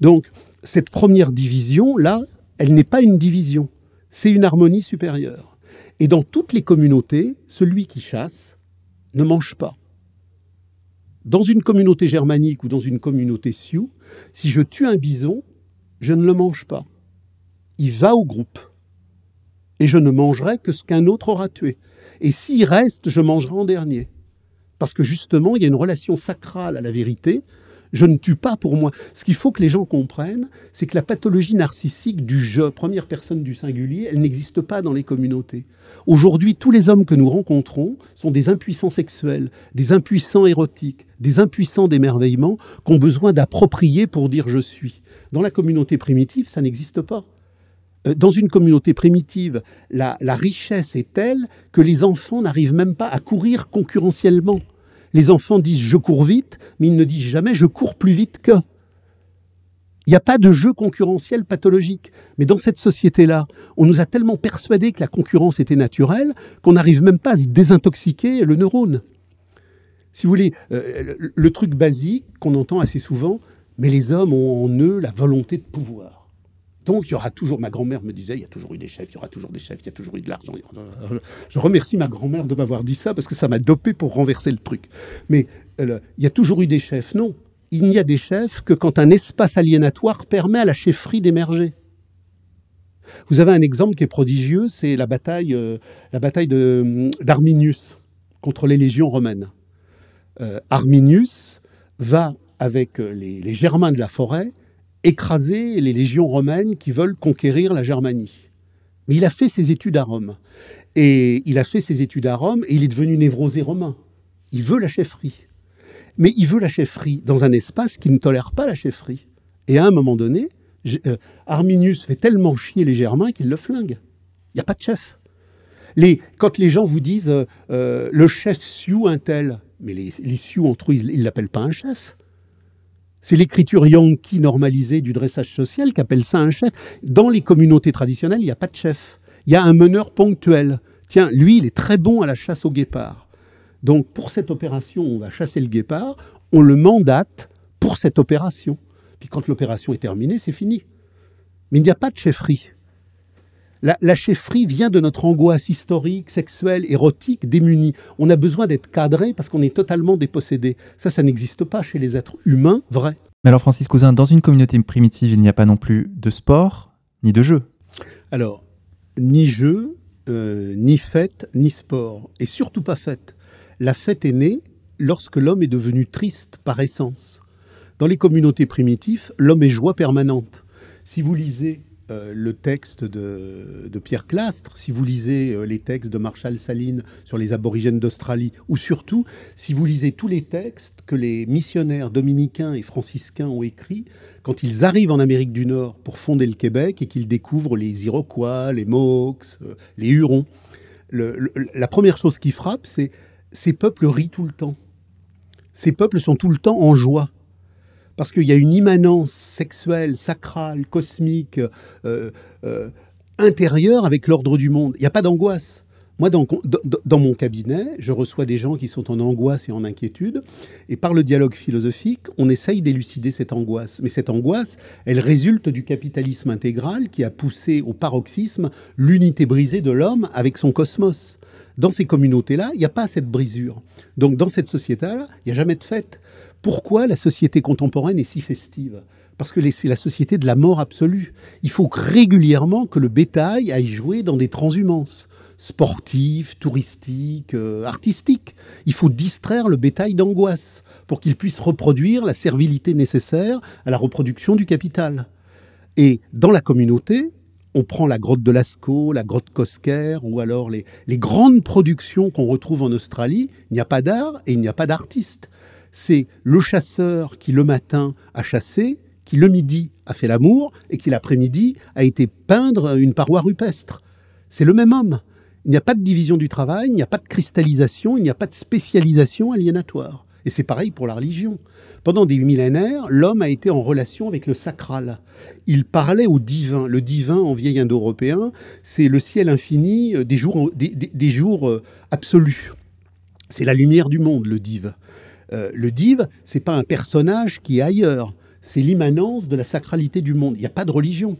Donc, cette première division, là, elle n'est pas une division. C'est une harmonie supérieure. Et dans toutes les communautés, celui qui chasse ne mange pas. Dans une communauté germanique ou dans une communauté sioux, si je tue un bison, je ne le mange pas. Il va au groupe et je ne mangerai que ce qu'un autre aura tué. Et s'il reste, je mangerai en dernier. Parce que justement, il y a une relation sacrale à la vérité. Je ne tue pas pour moi. Ce qu'il faut que les gens comprennent, c'est que la pathologie narcissique du je, première personne du singulier, elle n'existe pas dans les communautés. Aujourd'hui, tous les hommes que nous rencontrons sont des impuissants sexuels, des impuissants érotiques, des impuissants d'émerveillement qu'ont besoin d'approprier pour dire je suis. Dans la communauté primitive, ça n'existe pas. Euh, dans une communauté primitive, la, richesse est telle que les enfants n'arrivent même pas à courir concurrentiellement. Les enfants disent je cours vite, mais ils ne disent jamais je cours plus vite que. Il n'y a pas de jeu concurrentiel pathologique. Mais dans cette société-là, on nous a tellement persuadé que la concurrence était naturelle qu'on n'arrive même pas à se désintoxiquer le neurone. Si vous voulez, euh, le, truc basique qu'on entend assez souvent, mais les hommes ont en eux la volonté de pouvoir. Donc il y aura toujours, ma grand-mère me disait, il y a toujours eu des chefs, il y aura toujours des chefs, il y a toujours eu de l'argent. Je remercie ma grand-mère de m'avoir dit ça parce que ça m'a dopé pour renverser le truc. Mais il y a toujours eu des chefs, non il n'y a des chefs que quand un espace aliénatoire permet à la chefferie d'émerger. Vous avez un exemple qui est prodigieux, c'est la bataille, euh, bataille d'Arminius contre les légions romaines. Euh, Arminius va, avec euh, les, Germains de la forêt, écraser les légions romaines qui veulent conquérir la Germanie. Mais il a fait ses études à Rome. Et il a fait ses études à Rome et il est devenu névrosé romain. Il veut la chefferie mais il veut la chefferie dans un espace qui ne tolère pas la chefferie. Et à un moment donné, euh, Arminius fait tellement chier les Germains qu'il le flingue. Il n'y a pas de chef. Quand les gens vous disent euh, euh, le chef Sioux un tel, mais les, les Sioux entre eux, ils ne l'appellent pas un chef. C'est l'écriture yankee normalisée du dressage social qui appelle ça un chef. Dans les communautés traditionnelles, il n'y a pas de chef. Il y a un meneur ponctuel. Tiens, lui, il est très bon à la chasse au guépard. Donc pour cette opération, on va chasser le guépard, on le mandate pour cette opération. Puis quand l'opération est terminée, c'est fini. Mais il n'y a pas de chefferie. La, la, chefferie vient de notre angoisse historique, sexuelle, érotique, démunie. On a besoin d'être cadré parce qu'on est totalement dépossédé. Ça, ça n'existe pas chez les êtres humains vrais. Mais alors, Francis Cousin, dans une communauté primitive, il n'y a pas non plus de sport ni de jeu. Alors, ni jeu, euh, ni fête, ni sport. Et surtout pas fête. La fête est née lorsque l'homme est devenu triste par essence. Dans les communautés primitives, l'homme est joie permanente. Si vous lisez euh, le texte de, Pierre Clastre, si vous lisez euh, les textes de Marshall Saline sur les aborigènes d'Australie, ou surtout si vous lisez tous les textes que les missionnaires dominicains et franciscains ont écrits quand ils arrivent en Amérique du Nord pour fonder le Québec et qu'ils découvrent les Iroquois, les Mohawks, euh, les Hurons, la première chose qui frappe, c'est ces peuples rient tout le temps. Ces peuples sont tout le temps en joie. Parce qu'il y a une immanence sexuelle, sacrale, cosmique, euh, euh, intérieure avec l'ordre du monde. Il n'y a pas d'angoisse. Moi, dans, dans, mon cabinet, je reçois des gens qui sont en angoisse et en inquiétude, et par le dialogue philosophique, on essaye d'élucider cette angoisse. Mais cette angoisse, elle résulte du capitalisme intégral qui a poussé au paroxysme l'unité brisée de l'homme avec son cosmos. Dans ces communautés-là, il n'y a pas cette brisure. Donc dans cette société-là, il n'y a jamais de fête. Pourquoi la société contemporaine est si festive? Parce que c'est la société de la mort absolue. Il faut régulièrement que le bétail aille jouer dans des transhumances sportives, touristiques, euh, artistiques. Il faut distraire le bétail d'angoisse pour qu'il puisse reproduire la servilité nécessaire à la reproduction du capital. Et dans la communauté, on prend la grotte de Lascaux, la grotte Cosquer, ou alors les, grandes productions qu'on retrouve en Australie, il n'y a pas d'art et il n'y a pas d'artiste. C'est le chasseur qui le matin a chassé, qui le midi a fait l'amour et qui l'après-midi a été peindre une paroi rupestre. C'est le même homme. Il n'y a pas de division du travail, il n'y a pas de cristallisation, il n'y a pas de spécialisation aliénatoire. Et c'est pareil pour la religion. Pendant des millénaires, l'homme a été en relation avec le sacral. Il parlait au divin. Le divin, en vieil indo-européen, c'est le ciel infini euh, des jours, des, euh, absolus. C'est la lumière du monde, le div. Euh, le div, c'est pas un personnage qui est ailleurs. C'est l'immanence de la sacralité du monde. Il n'y a pas de religion.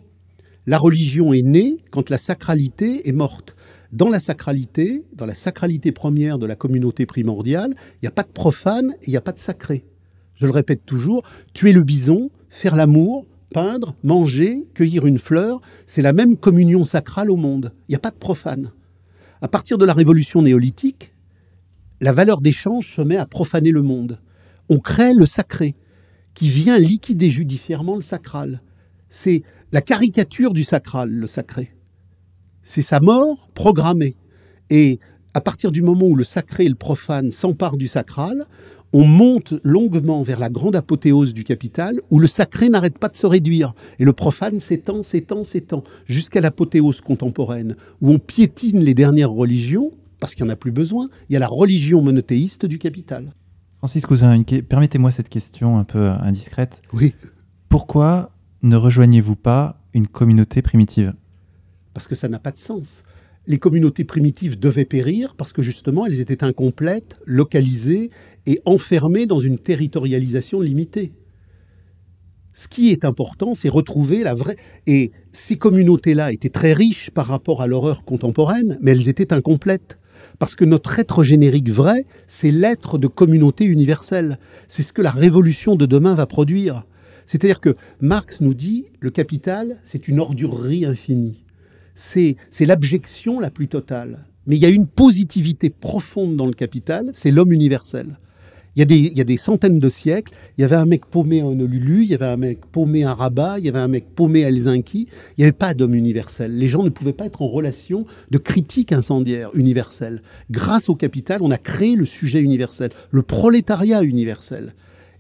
La religion est née quand la sacralité est morte. Dans la sacralité, dans la sacralité première de la communauté primordiale, il n'y a pas de profane et il n'y a pas de sacré. Je le répète toujours, tuer le bison, faire l'amour, peindre, manger, cueillir une fleur, c'est la même communion sacrale au monde. Il n'y a pas de profane. À partir de la révolution néolithique, la valeur d'échange se met à profaner le monde. On crée le sacré, qui vient liquider judiciairement le sacral. C'est la caricature du sacral, le sacré c'est sa mort programmée. Et à partir du moment où le sacré et le profane s'emparent du sacral, on monte longuement vers la grande apothéose du capital où le sacré n'arrête pas de se réduire et le profane s'étend, s'étend, s'étend jusqu'à l'apothéose contemporaine où on piétine les dernières religions parce qu'il n'y en a plus besoin. Il y a la religion monothéiste du capital. Francis Cousin, permettez-moi cette question un peu indiscrète. Oui. Pourquoi ne rejoignez-vous pas une communauté primitive? Parce que ça n'a pas de sens. Les communautés primitives devaient périr parce que justement elles étaient incomplètes, localisées et enfermées dans une territorialisation limitée. Ce qui est important, c'est retrouver la vraie. Et ces communautés-là étaient très riches par rapport à l'horreur contemporaine, mais elles étaient incomplètes. Parce que notre être générique vrai, c'est l'être de communauté universelle. C'est ce que la révolution de demain va produire. C'est-à-dire que Marx nous dit le capital, c'est une ordurerie infinie. C'est l'abjection la plus totale. Mais il y a une positivité profonde dans le capital, c'est l'homme universel. Il y, a des, centaines de siècles, il y avait un mec paumé à Honolulu, il y avait un mec paumé à Rabat, il y avait un mec paumé à Helsinki. Il n'y avait pas d'homme universel. Les gens ne pouvaient pas être en relation de critique incendiaire universelle. Grâce au capital, on a créé le sujet universel, le prolétariat universel.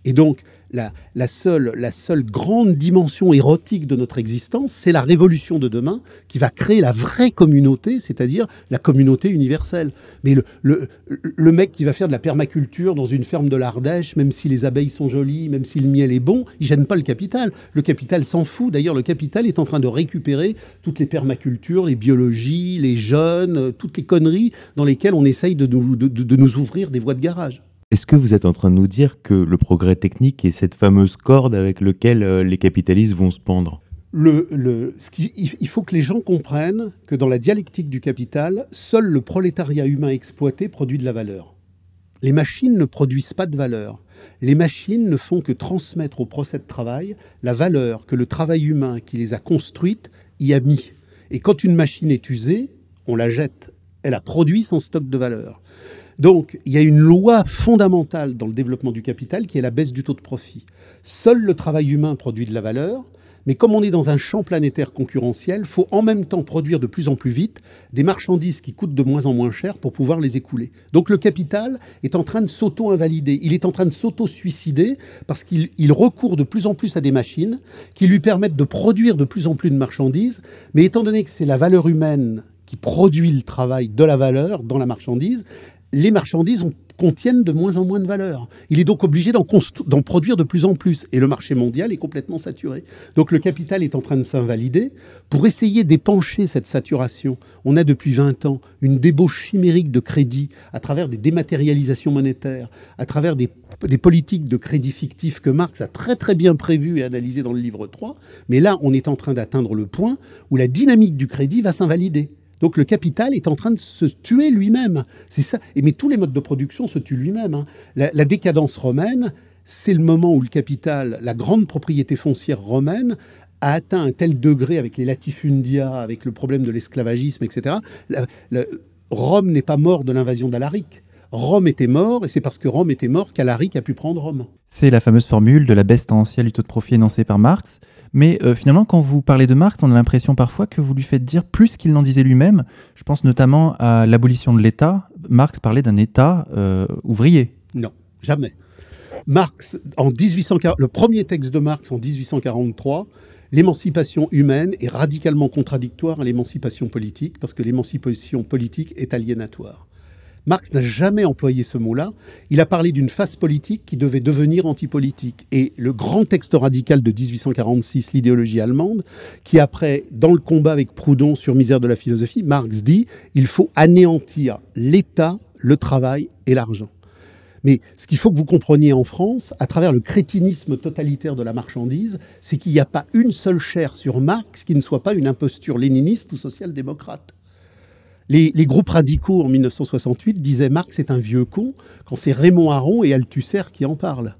Et donc, la, seule, la seule grande dimension érotique de notre existence, c'est la révolution de demain qui va créer la vraie communauté, c'est-à-dire la communauté universelle. Mais le, mec qui va faire de la permaculture dans une ferme de l'Ardèche, même si les abeilles sont jolies, même si le miel est bon, il gêne pas le capital. Le capital s'en fout. D'ailleurs, le capital est en train de récupérer toutes les permacultures, les biologies, les jeunes, toutes les conneries dans lesquelles on essaye de nous ouvrir des voies de garage. Est-ce que vous êtes en train de nous dire que le progrès technique est cette fameuse corde avec laquelle euh, les capitalistes vont se pendre? Il faut que les gens comprennent que dans la dialectique du capital, seul le prolétariat humain exploité produit de la valeur. Les machines ne produisent pas de valeur. Les machines ne font que transmettre au procès de travail la valeur que le travail humain qui les a construites y a mis. Et quand une machine est usée, on la jette. Elle a produit son stock de valeur. Donc, il y a une loi fondamentale dans le développement du capital qui est la baisse du taux de profit. Seul le travail humain produit de la valeur, mais comme on est dans un champ planétaire concurrentiel, il faut en même temps produire de plus en plus vite des marchandises qui coûtent de moins en moins cher pour pouvoir les écouler. Donc le capital est en train de s'auto-invalider, il est en train de s'auto-suicider parce qu'il recourt de plus en plus à des machines qui lui permettent de produire de plus en plus de marchandises, mais étant donné que c'est la valeur humaine qui produit le travail de la valeur dans la marchandise, les marchandises contiennent de moins en moins de valeur. Il est donc obligé d'en produire de plus en plus. Et le marché mondial est complètement saturé. Donc le capital est en train de s'invalider. Pour essayer d'épancher cette saturation, on a depuis 20 ans une débauche chimérique de crédit à travers des dématérialisations monétaires, à travers des, politiques de crédit fictif que Marx a très très bien prévu et analysé dans le livre 3. Mais là, on est en train d'atteindre le point où la dynamique du crédit va s'invalider. Donc le capital est en train de se tuer lui-même. C'est ça. Et mais tous les modes de production se tuent lui-même. Hein. La, décadence romaine, c'est le moment où le capital, la grande propriété foncière romaine, a atteint un tel degré avec les latifundia, avec le problème de l'esclavagisme, etc. Rome n'est pas mort de l'invasion d'Alaric. Rome était mort, et c'est parce que Rome était mort qu'Alaric a pu prendre Rome. C'est la fameuse formule de la baisse tendancielle du taux de profit énoncée par Marx. Mais euh, finalement, quand vous parlez de Marx, on a l'impression parfois que vous lui faites dire plus qu'il n'en disait lui-même. Je pense notamment à l'abolition de l'État. Marx parlait d'un État euh, ouvrier. Non, jamais. Marx, en 1840, le premier texte de Marx en 1843, l'émancipation humaine est radicalement contradictoire à l'émancipation politique, parce que l'émancipation politique est aliénatoire. Marx n'a jamais employé ce mot-là. Il a parlé d'une phase politique qui devait devenir antipolitique. Et le grand texte radical de 1846, l'idéologie allemande, qui après, dans le combat avec Proudhon sur misère de la philosophie, Marx dit il faut anéantir l'État, le travail et l'argent. Mais ce qu'il faut que vous compreniez en France, à travers le crétinisme totalitaire de la marchandise, c'est qu'il n'y a pas une seule chaire sur Marx qui ne soit pas une imposture léniniste ou social-démocrate. Les, groupes radicaux en 1968 disaient Marx est un vieux con quand c'est Raymond Aron et Althusser qui en parlent.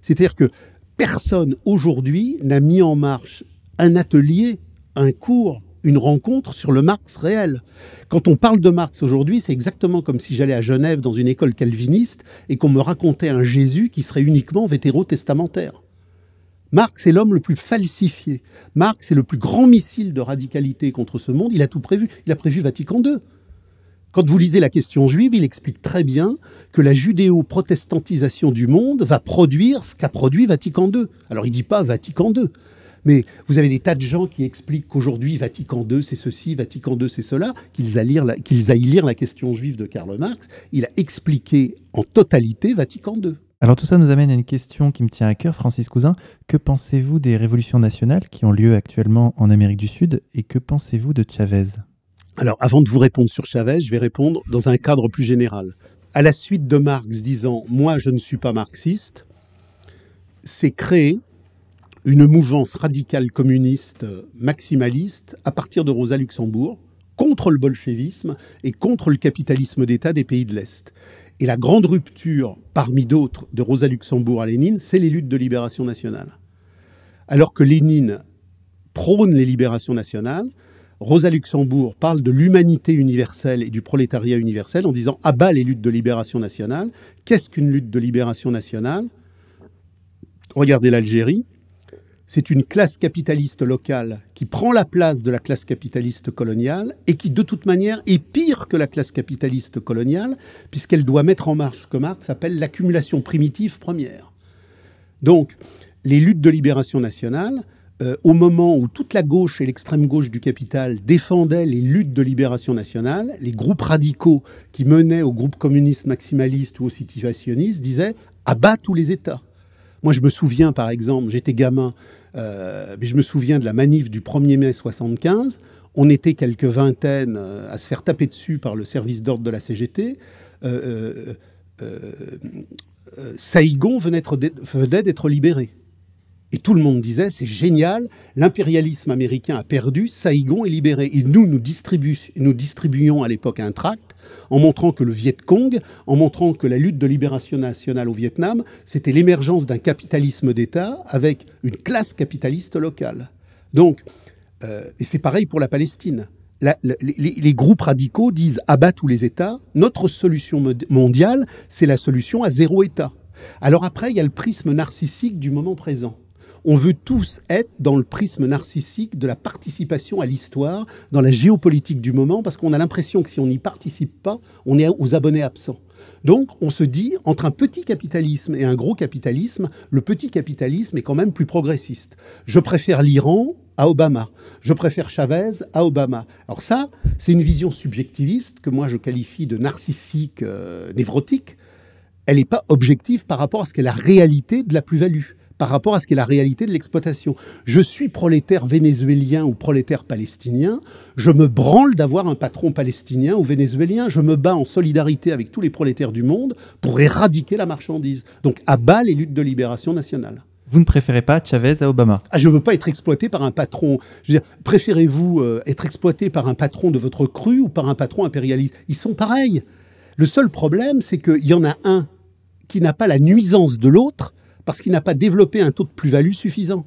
C'est-à-dire que personne aujourd'hui n'a mis en marche un atelier, un cours, une rencontre sur le Marx réel. Quand on parle de Marx aujourd'hui, c'est exactement comme si j'allais à Genève dans une école calviniste et qu'on me racontait un Jésus qui serait uniquement vétéro-testamentaire. Marx est l'homme le plus falsifié. Marx est le plus grand missile de radicalité contre ce monde. Il a tout prévu. Il a prévu Vatican II. Quand vous lisez la question juive, il explique très bien que la judéo-protestantisation du monde va produire ce qu'a produit Vatican II. Alors il ne dit pas Vatican II, mais vous avez des tas de gens qui expliquent qu'aujourd'hui Vatican II c'est ceci, Vatican II c'est cela, qu'ils aillent, lire la question juive de Karl Marx. Il a expliqué en totalité Vatican II. Alors tout ça nous amène à une question qui me tient à cœur, Francis Cousin. Que pensez-vous des révolutions nationales qui ont lieu actuellement en Amérique du Sud et que pensez-vous de Chavez? Alors avant de vous répondre sur Chavez, je vais répondre dans un cadre plus général. À la suite de Marx disant ⁇ Moi je ne suis pas marxiste ⁇ c'est créé une mouvance radicale communiste maximaliste à partir de Rosa Luxembourg contre le bolchevisme et contre le capitalisme d'État des pays de l'Est. Et la grande rupture, parmi d'autres, de Rosa Luxembourg à Lénine, c'est les luttes de libération nationale. Alors que Lénine prône les libérations nationales, Rosa Luxembourg parle de l'humanité universelle et du prolétariat universel en disant à bas les luttes de libération nationale. Qu'est-ce qu'une lutte de libération nationale? Regardez l'Algérie. C'est une classe capitaliste locale qui prend la place de la classe capitaliste coloniale et qui, de toute manière, est pire que la classe capitaliste coloniale, puisqu'elle doit mettre en marche ce que Marx appelle l'accumulation primitive première. Donc, les luttes de libération nationale, euh, au moment où toute la gauche et l'extrême gauche du capital défendaient les luttes de libération nationale, les groupes radicaux qui menaient au groupe communiste maximaliste ou au situationniste disaient abat tous les États. Moi, je me souviens, par exemple, j'étais gamin, euh, mais je me souviens de la manif du 1er mai 75. On était quelques vingtaines euh, à se faire taper dessus par le service d'ordre de la CGT. Euh, Saïgon venait d'être libéré. Et tout le monde disait, c'est génial, l'impérialisme américain a perdu, Saïgon est libéré. Et nous, nous, nous distribuions à l'époque un tract en montrant que le Viet Cong, en montrant que la lutte de libération nationale au Vietnam, c'était l'émergence d'un capitalisme d'État avec une classe capitaliste locale. Donc, euh, et c'est pareil pour la Palestine. les, groupes radicaux disent abat tous les États. Notre solution mondiale, c'est la solution à zéro État. Alors après, il y a le prisme narcissique du moment présent on veut tous être dans le prisme narcissique de la participation à l'histoire, dans la géopolitique du moment, parce qu'on a l'impression que si on n'y participe pas, on est aux abonnés absents. Donc, on se dit, entre un petit capitalisme et un gros capitalisme, le petit capitalisme est quand même plus progressiste. Je préfère l'Iran à Obama. Je préfère Chavez à Obama. Alors ça, c'est une vision subjectiviste que moi je qualifie de narcissique, euh, névrotique. Elle n'est pas objective par rapport à ce qu'est la réalité de la plus-value par rapport à ce qu'est la réalité de l'exploitation. Je suis prolétaire vénézuélien ou prolétaire palestinien, je me branle d'avoir un patron palestinien ou vénézuélien, je me bats en solidarité avec tous les prolétaires du monde pour éradiquer la marchandise. Donc à bas les luttes de libération nationale. Vous ne préférez pas Chavez à Obama? Ah, Je ne veux pas être exploité par un patron. préférez-vous euh, être exploité par un patron de votre cru ou par un patron impérialiste? Ils sont pareils. Le seul problème, c'est qu'il y en a un qui n'a pas la nuisance de l'autre, parce qu'il n'a pas développé un taux de plus-value suffisant.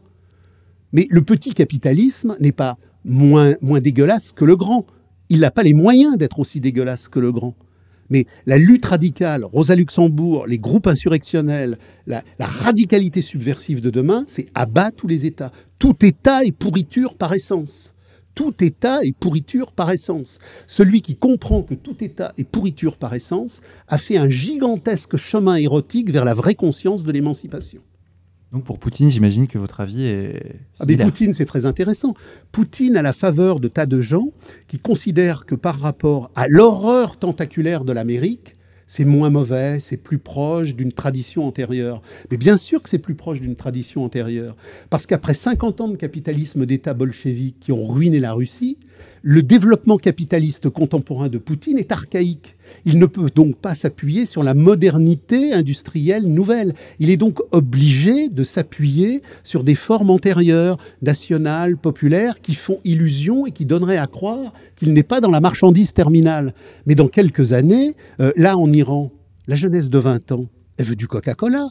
Mais le petit capitalisme n'est pas moins, dégueulasse que le grand. Il n'a pas les moyens d'être aussi dégueulasse que le grand. Mais la lutte radicale, Rosa Luxembourg, les groupes insurrectionnels, la, la radicalité subversive de demain, c'est abat tous les États. Tout État est pourriture par essence tout état est pourriture par essence. Celui qui comprend que tout état est pourriture par essence a fait un gigantesque chemin érotique vers la vraie conscience de l'émancipation. Donc pour Poutine, j'imagine que votre avis est... Ah mais Poutine, c'est très intéressant. Poutine a la faveur de tas de gens qui considèrent que par rapport à l'horreur tentaculaire de l'Amérique, c'est moins mauvais, c'est plus proche d'une tradition antérieure. Mais bien sûr que c'est plus proche d'une tradition antérieure. Parce qu'après 50 ans de capitalisme d'État bolchevique qui ont ruiné la Russie, le développement capitaliste contemporain de Poutine est archaïque. Il ne peut donc pas s'appuyer sur la modernité industrielle nouvelle. Il est donc obligé de s'appuyer sur des formes antérieures, nationales, populaires, qui font illusion et qui donneraient à croire qu'il n'est pas dans la marchandise terminale. Mais dans quelques années, euh, là en Iran, la jeunesse de 20 ans, elle veut du Coca-Cola.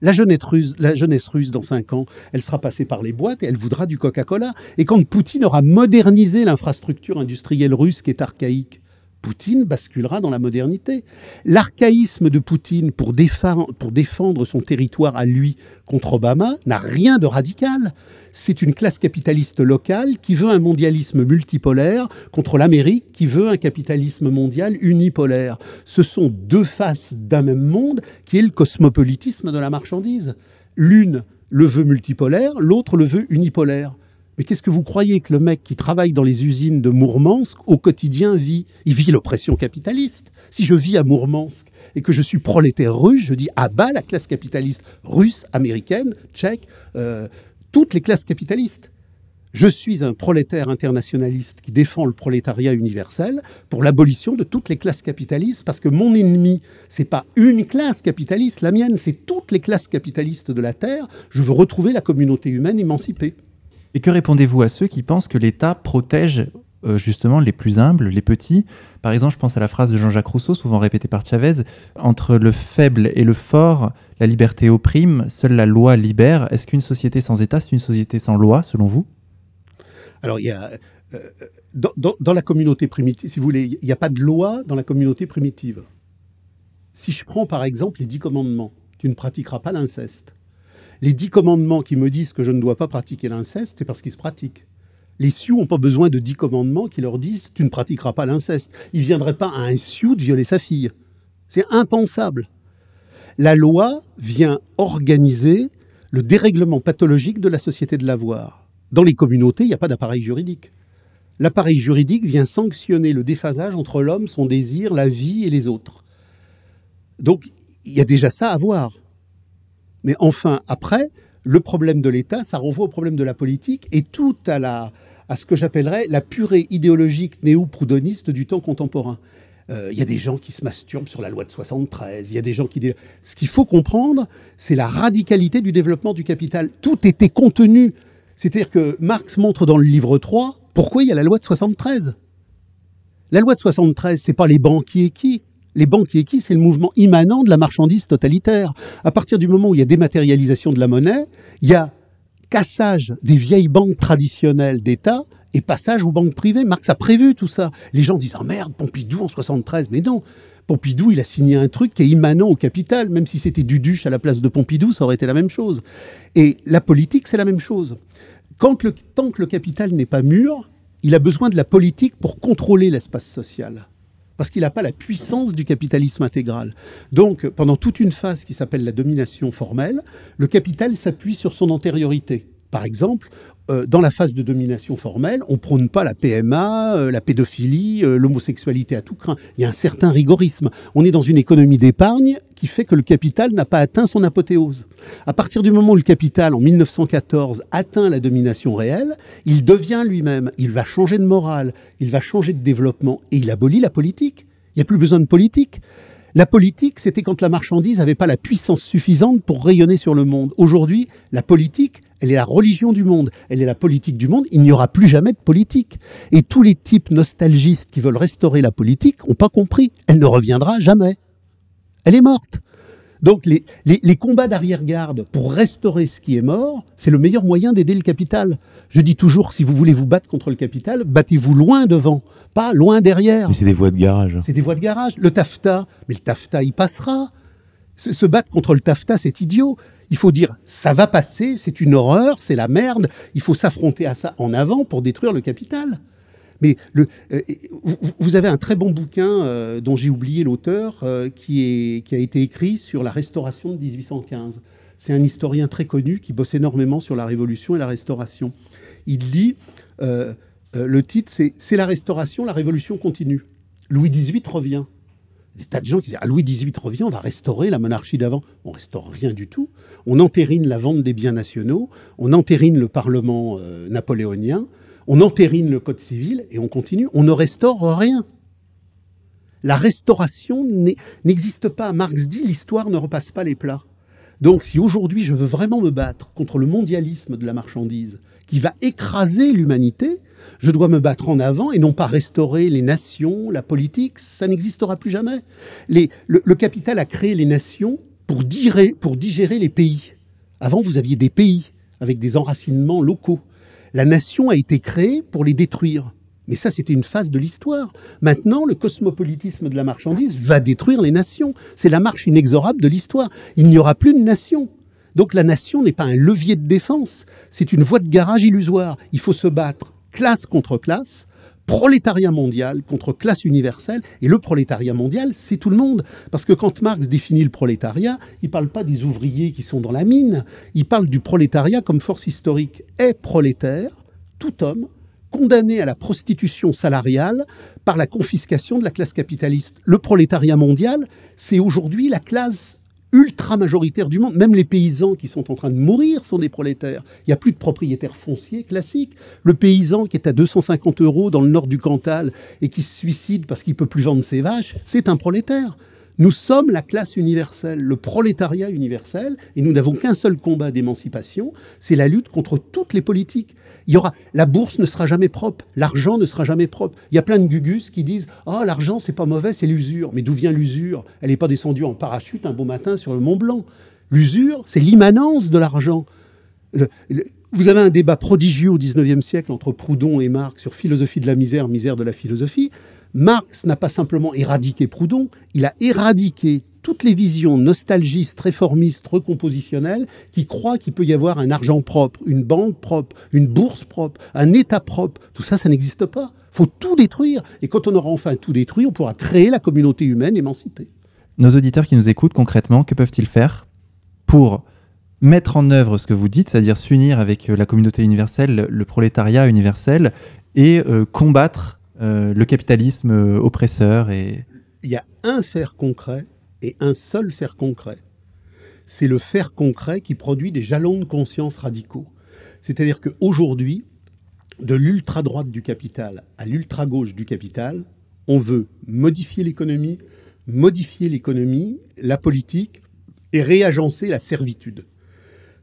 La jeunesse, russe, la jeunesse dans cinq ans, elle sera passée par les boîtes et elle voudra du Coca-Cola. Et quand Poutine aura modernisé l'infrastructure industrielle russe qui est archaïque, Poutine basculera dans la modernité. L'archaïsme de Poutine pour défendre, son territoire à lui contre Obama n'a rien de radical. C'est une classe capitaliste locale qui veut un mondialisme multipolaire contre l'Amérique qui veut un capitalisme mondial unipolaire. Ce sont deux faces d'un même monde qui est le cosmopolitisme de la marchandise. L'une le veut multipolaire, l'autre le veut unipolaire. Mais qu'est-ce que vous croyez que le mec qui travaille dans les usines de Mourmansk au quotidien vit? Il vit l'oppression capitaliste. Si je vis à Mourmansk et que je suis prolétaire russe, je dis à bas la classe capitaliste russe, américaine, tchèque, euh, toutes les classes capitalistes. Je suis un prolétaire internationaliste qui défend le prolétariat universel pour l'abolition de toutes les classes capitalistes, parce que mon ennemi, c'est pas une classe capitaliste, la mienne, c'est toutes les classes capitalistes de la Terre. Je veux retrouver la communauté humaine émancipée. Et que répondez-vous à ceux qui pensent que l'État protège euh, justement les plus humbles, les petits? Par exemple, je pense à la phrase de Jean-Jacques Rousseau, souvent répétée par Chavez, entre le faible et le fort, la liberté opprime, seule la loi libère. Est-ce qu'une société sans État, c'est une société sans loi, selon vous? Alors, il euh, dans, dans, la communauté primitive, si vous voulez, il n'y a pas de loi dans la communauté primitive. Si je prends par exemple les dix commandements, tu ne pratiqueras pas l'inceste les dix commandements qui me disent que je ne dois pas pratiquer l'inceste, c'est parce qu'ils se pratiquent. Les Sioux n'ont pas besoin de dix commandements qui leur disent tu ne pratiqueras pas l'inceste. Il ne viendrait pas à un Sioux de violer sa fille. C'est impensable. La loi vient organiser le dérèglement pathologique de la société de l'avoir. Dans les communautés, il n'y a pas d'appareil juridique. L'appareil juridique vient sanctionner le déphasage entre l'homme, son désir, la vie et les autres. Donc, il y a déjà ça à voir. Mais enfin, après, le problème de l'État, ça renvoie au problème de la politique et tout à, à ce que j'appellerais la purée idéologique néo-proudhoniste du temps contemporain. Il euh, y a des gens qui se masturbent sur la loi de 73. Il y a des gens qui. Ce qu'il faut comprendre, c'est la radicalité du développement du capital. Tout était contenu. C'est-à-dire que Marx montre dans le livre 3 pourquoi il y a la loi de 73. La loi de 73, c'est pas les banquiers qui, les banquiers qui, c'est le mouvement immanent de la marchandise totalitaire. À partir du moment où il y a dématérialisation de la monnaie, il y a cassage des vieilles banques traditionnelles d'État et passage aux banques privées. Marx a prévu tout ça. Les gens disent Ah merde, Pompidou en 73. Mais non, Pompidou, il a signé un truc qui est immanent au capital. Même si c'était Duduche à la place de Pompidou, ça aurait été la même chose. Et la politique, c'est la même chose. Quand le, tant que le capital n'est pas mûr, il a besoin de la politique pour contrôler l'espace social parce qu'il n'a pas la puissance du capitalisme intégral. Donc, pendant toute une phase qui s'appelle la domination formelle, le capital s'appuie sur son antériorité. Par exemple, euh, dans la phase de domination formelle, on prône pas la PMA, euh, la pédophilie, euh, l'homosexualité à tout craint. Il y a un certain rigorisme. On est dans une économie d'épargne qui fait que le capital n'a pas atteint son apothéose. À partir du moment où le capital, en 1914, atteint la domination réelle, il devient lui-même, il va changer de morale, il va changer de développement et il abolit la politique. Il n'y a plus besoin de politique. La politique, c'était quand la marchandise n'avait pas la puissance suffisante pour rayonner sur le monde. Aujourd'hui, la politique, elle est la religion du monde, elle est la politique du monde, il n'y aura plus jamais de politique. Et tous les types nostalgistes qui veulent restaurer la politique n'ont pas compris, elle ne reviendra jamais. Elle est morte. Donc les, les, combats d'arrière-garde pour restaurer ce qui est mort, c'est le meilleur moyen d'aider le capital. Je dis toujours, si vous voulez vous battre contre le capital, battez-vous loin devant, pas loin derrière. Mais c'est des voies de garage. C'est des voies de garage. Le TAFTA, mais le TAFTA, il passera. Se battre contre le TAFTA, c'est idiot. Il faut dire, ça va passer, c'est une horreur, c'est la merde. Il faut s'affronter à ça en avant pour détruire le capital. Mais euh, vous avez un très bon bouquin euh, dont j'ai oublié l'auteur euh, qui, qui a été écrit sur la restauration de 1815. C'est un historien très connu qui bosse énormément sur la Révolution et la Restauration. Il dit, le titre, c'est C'est la Restauration, la Révolution continue. Louis XVIII revient. Des tas de gens qui disent ah, Louis XVIII revient, on va restaurer la monarchie d'avant. On restaure rien du tout. On entérine la vente des biens nationaux, on entérine le Parlement napoléonien, on entérine le code civil et on continue. On ne restaure rien. La restauration n'existe pas. Marx dit l'histoire ne repasse pas les plats. Donc si aujourd'hui je veux vraiment me battre contre le mondialisme de la marchandise qui va écraser l'humanité, je dois me battre en avant et non pas restaurer les nations, la politique, ça n'existera plus jamais. le, le, capital a créé les nations pour digérer, les pays. Avant, vous aviez des pays avec des enracinements locaux. La nation a été créée pour les détruire. Mais ça, c'était une phase de l'histoire. Maintenant, le cosmopolitisme de la marchandise va détruire les nations. C'est la marche inexorable de l'histoire. Il n'y aura plus de nation. Donc la nation n'est pas un levier de défense, c'est une voie de garage illusoire. Il faut se battre classe contre classe, prolétariat mondial contre classe universelle. Et le prolétariat mondial, c'est tout le monde. Parce que quand Marx définit le prolétariat, il ne parle pas des ouvriers qui sont dans la mine, il parle du prolétariat comme force historique. Est prolétaire tout homme condamné à la prostitution salariale par la confiscation de la classe capitaliste. Le prolétariat mondial, c'est aujourd'hui la classe ultra majoritaire du monde. Même les paysans qui sont en train de mourir sont des prolétaires. Il n'y a plus de propriétaires fonciers classiques. Le paysan qui est à 250 euros dans le nord du Cantal et qui se suicide parce qu'il peut plus vendre ses vaches, c'est un prolétaire. Nous sommes la classe universelle, le prolétariat universel, et nous n'avons qu'un seul combat d'émancipation, c'est la lutte contre toutes les politiques. Il y aura, la bourse ne sera jamais propre, l'argent ne sera jamais propre. Il y a plein de gugus qui disent Oh, l'argent, c'est pas mauvais, c'est l'usure. Mais d'où vient l'usure? Elle n'est pas descendue en parachute un beau matin sur le Mont Blanc. L'usure, c'est l'immanence de l'argent. vous avez un débat prodigieux au XIXe siècle entre Proudhon et Marx sur philosophie de la misère, misère de la philosophie. Marx n'a pas simplement éradiqué Proudhon, il a éradiqué toutes les visions nostalgistes, réformistes, recompositionnelles qui croient qu'il peut y avoir un argent propre, une banque propre, une bourse propre, un État propre. Tout ça, ça n'existe pas. Faut tout détruire. Et quand on aura enfin tout détruit, on pourra créer la communauté humaine émancipée. Nos auditeurs qui nous écoutent concrètement, que peuvent-ils faire pour mettre en œuvre ce que vous dites, c'est-à-dire s'unir avec la communauté universelle, le prolétariat universel, et euh, combattre euh, le capitalisme euh, oppresseur et... Il y a un faire concret et un seul faire concret. C'est le faire concret qui produit des jalons de conscience radicaux. C'est-à-dire qu'aujourd'hui, de l'ultra-droite du capital à l'ultra-gauche du capital, on veut modifier l'économie, modifier l'économie, la politique et réagencer la servitude.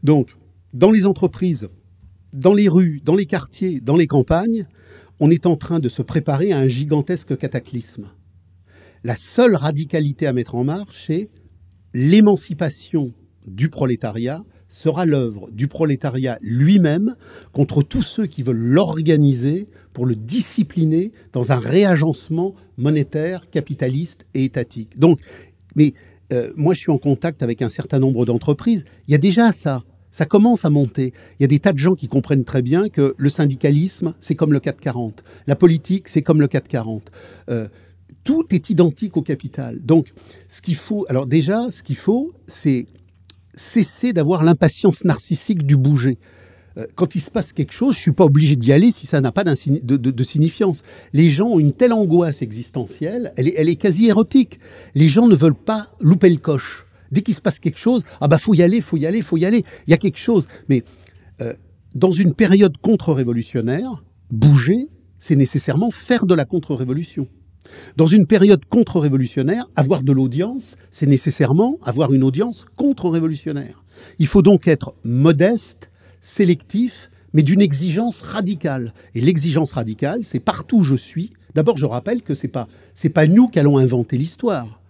Donc, dans les entreprises, dans les rues, dans les quartiers, dans les campagnes, on est en train de se préparer à un gigantesque cataclysme. La seule radicalité à mettre en marche, c'est l'émancipation du prolétariat sera l'œuvre du prolétariat lui-même contre tous ceux qui veulent l'organiser pour le discipliner dans un réagencement monétaire, capitaliste et étatique. Donc, mais euh, moi, je suis en contact avec un certain nombre d'entreprises. Il y a déjà ça ça commence à monter. Il y a des tas de gens qui comprennent très bien que le syndicalisme, c'est comme le 440. La politique, c'est comme le 440. Euh, tout est identique au capital. Donc, ce qu'il faut, alors déjà, ce qu'il faut, c'est cesser d'avoir l'impatience narcissique du bouger. Euh, quand il se passe quelque chose, je suis pas obligé d'y aller si ça n'a pas de, de, signifiance. Les gens ont une telle angoisse existentielle, elle est, elle est quasi érotique. Les gens ne veulent pas louper le coche. Dès qu'il se passe quelque chose, ah bah faut y aller, faut y aller, faut y aller. Il y a quelque chose. Mais euh, dans une période contre-révolutionnaire, bouger, c'est nécessairement faire de la contre-révolution. Dans une période contre-révolutionnaire, avoir de l'audience, c'est nécessairement avoir une audience contre-révolutionnaire. Il faut donc être modeste, sélectif, mais d'une exigence radicale. Et l'exigence radicale, c'est partout où je suis. D'abord, je rappelle que ce n'est pas, pas nous qui allons inventer l'histoire.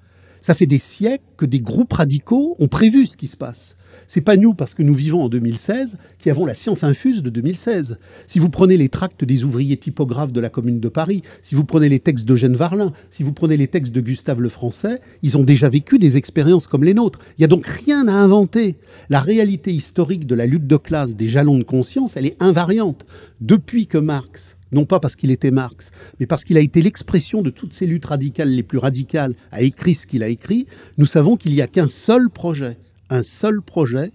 Ça fait des siècles que des groupes radicaux ont prévu ce qui se passe. C'est pas nous, parce que nous vivons en 2016, qui avons la science infuse de 2016. Si vous prenez les tracts des ouvriers typographes de la Commune de Paris, si vous prenez les textes d'Eugène Varlin, si vous prenez les textes de Gustave le Français, ils ont déjà vécu des expériences comme les nôtres. Il n'y a donc rien à inventer. La réalité historique de la lutte de classe, des jalons de conscience, elle est invariante. Depuis que Marx non pas parce qu'il était Marx, mais parce qu'il a été l'expression de toutes ces luttes radicales les plus radicales, a écrit ce qu'il a écrit, nous savons qu'il n'y a qu'un seul projet, un seul projet,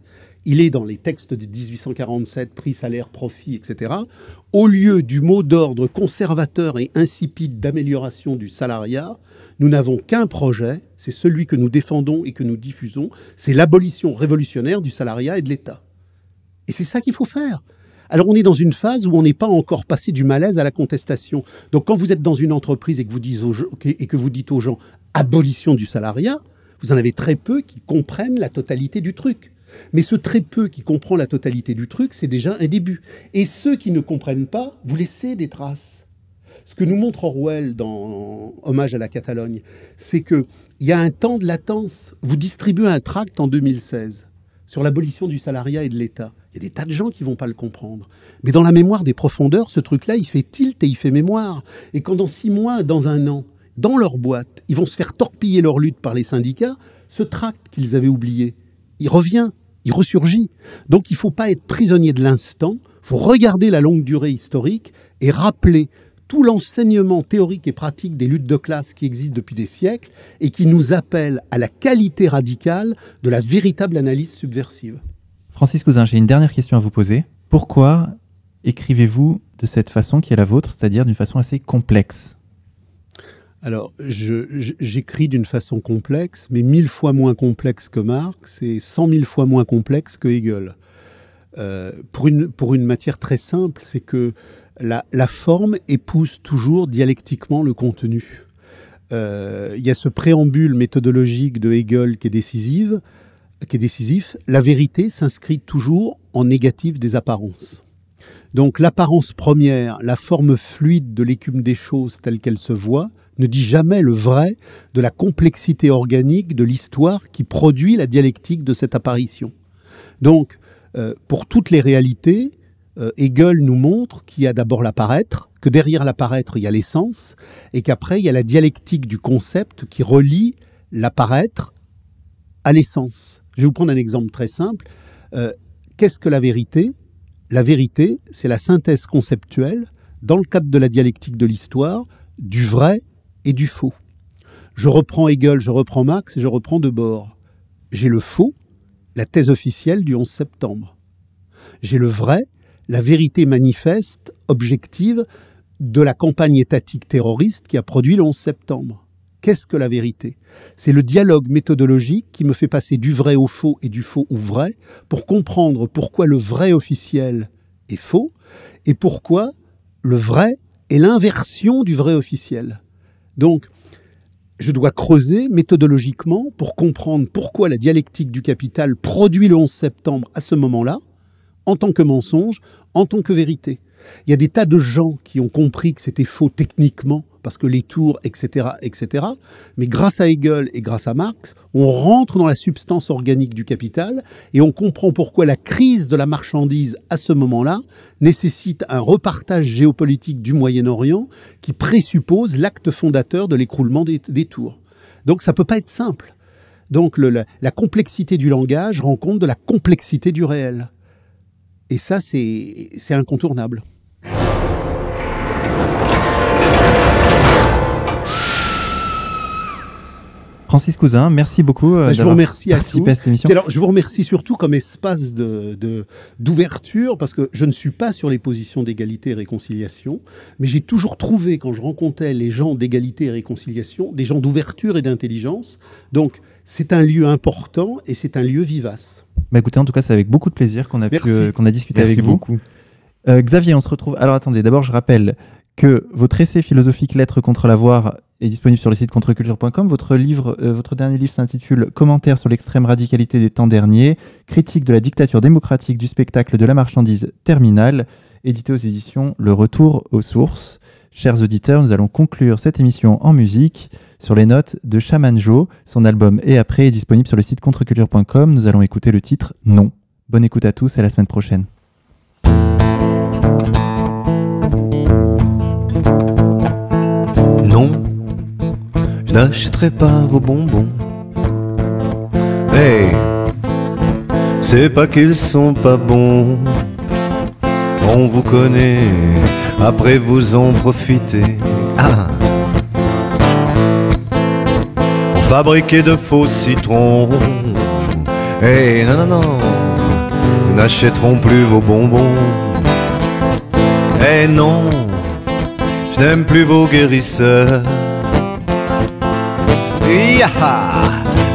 il est dans les textes de 1847, prix, salaire, profit, etc. Au lieu du mot d'ordre conservateur et insipide d'amélioration du salariat, nous n'avons qu'un projet, c'est celui que nous défendons et que nous diffusons, c'est l'abolition révolutionnaire du salariat et de l'État. Et c'est ça qu'il faut faire. Alors on est dans une phase où on n'est pas encore passé du malaise à la contestation. Donc quand vous êtes dans une entreprise et que vous dites aux gens, abolition du salariat, vous en avez très peu qui comprennent la totalité du truc. Mais ce très peu qui comprend la totalité du truc, c'est déjà un début. Et ceux qui ne comprennent pas, vous laissez des traces. Ce que nous montre Orwell dans Hommage à la Catalogne, c'est qu'il y a un temps de latence. Vous distribuez un tract en 2016 sur l'abolition du salariat et de l'État. Il y a des tas de gens qui vont pas le comprendre. Mais dans la mémoire des profondeurs, ce truc-là, il fait tilt et il fait mémoire. Et quand dans six mois, dans un an, dans leur boîte, ils vont se faire torpiller leur lutte par les syndicats, ce tract qu'ils avaient oublié, il revient, il ressurgit. Donc il ne faut pas être prisonnier de l'instant, il faut regarder la longue durée historique et rappeler tout l'enseignement théorique et pratique des luttes de classe qui existent depuis des siècles et qui nous appellent à la qualité radicale de la véritable analyse subversive. Francis Cousin, j'ai une dernière question à vous poser. Pourquoi écrivez-vous de cette façon qui est la vôtre, c'est-à-dire d'une façon assez complexe? Alors, j'écris d'une façon complexe, mais mille fois moins complexe que Marx et cent mille fois moins complexe que Hegel. Euh, pour, une, pour une matière très simple, c'est que la, la, forme épouse toujours dialectiquement le contenu. Euh, il y a ce préambule méthodologique de Hegel qui est décisive, qui est décisif. La vérité s'inscrit toujours en négatif des apparences. Donc l'apparence première, la forme fluide de l'écume des choses telle qu'elle se voit, ne dit jamais le vrai de la complexité organique de l'histoire qui produit la dialectique de cette apparition. Donc, euh, pour toutes les réalités, euh, Hegel nous montre qu'il y a d'abord l'apparaître, que derrière l'apparaître, il y a l'essence, et qu'après, il y a la dialectique du concept qui relie l'apparaître à l'essence. Je vais vous prendre un exemple très simple. Euh, qu'est-ce que la vérité? La vérité, c'est la synthèse conceptuelle, dans le cadre de la dialectique de l'histoire, du vrai et du faux. Je reprends Hegel, je reprends Marx et je reprends Debord. J'ai le faux, la thèse officielle du 11 septembre. J'ai le vrai, la vérité manifeste, objective, de la campagne étatique terroriste qui a produit le 11 septembre. Qu'est-ce que la vérité? C'est le dialogue méthodologique qui me fait passer du vrai au faux et du faux au vrai pour comprendre pourquoi le vrai officiel est faux et pourquoi le vrai est l'inversion du vrai officiel. Donc, je dois creuser méthodologiquement pour comprendre pourquoi la dialectique du capital produit le 11 septembre à ce moment-là, en tant que mensonge, en tant que vérité. Il y a des tas de gens qui ont compris que c'était faux techniquement, parce que les tours, etc., etc. Mais grâce à Hegel et grâce à Marx, on rentre dans la substance organique du capital et on comprend pourquoi la crise de la marchandise à ce moment-là nécessite un repartage géopolitique du Moyen-Orient qui présuppose l'acte fondateur de l'écroulement des, tours. Donc ça ne peut pas être simple. Donc la, la complexité du langage rend compte de la complexité du réel. Et ça, c'est incontournable. Francis Cousin, merci beaucoup euh, bah, je vous remercie à, tous. à cette émission. alors, je vous remercie surtout comme espace d'ouverture, de, parce que je ne suis pas sur les positions d'égalité et réconciliation, mais j'ai toujours trouvé, quand je rencontrais les gens d'égalité et réconciliation, des gens d'ouverture et d'intelligence. Donc, c'est un lieu important et c'est un lieu vivace. Bah écoutez, en tout cas, c'est avec beaucoup de plaisir qu'on a, euh, qu'on a discuté avec vous. beaucoup. Euh, Xavier, on se retrouve. Alors attendez, d'abord, je rappelle que votre essai philosophique Lettres contre l'avoir est disponible sur le site contreculture.com. Votre livre, euh, votre dernier livre s'intitule Commentaires sur l'extrême radicalité des temps derniers, critique de la dictature démocratique du spectacle de la marchandise terminale, édité aux éditions Le Retour aux sources. Chers auditeurs, nous allons conclure cette émission en musique sur les notes de Shaman Joe. Son album Et après est disponible sur le site contreculture.com. Nous allons écouter le titre Non. Bonne écoute à tous et à la semaine prochaine. Non n'achèterai pas vos bonbons. Hey, c'est pas qu'ils sont pas bons. On vous connaît, après vous en profitez. Ah. On fabriquait de faux citrons. Hey, non, non, non, nous n'achèterons plus vos bonbons. Eh non, je n'aime plus vos guérisseurs.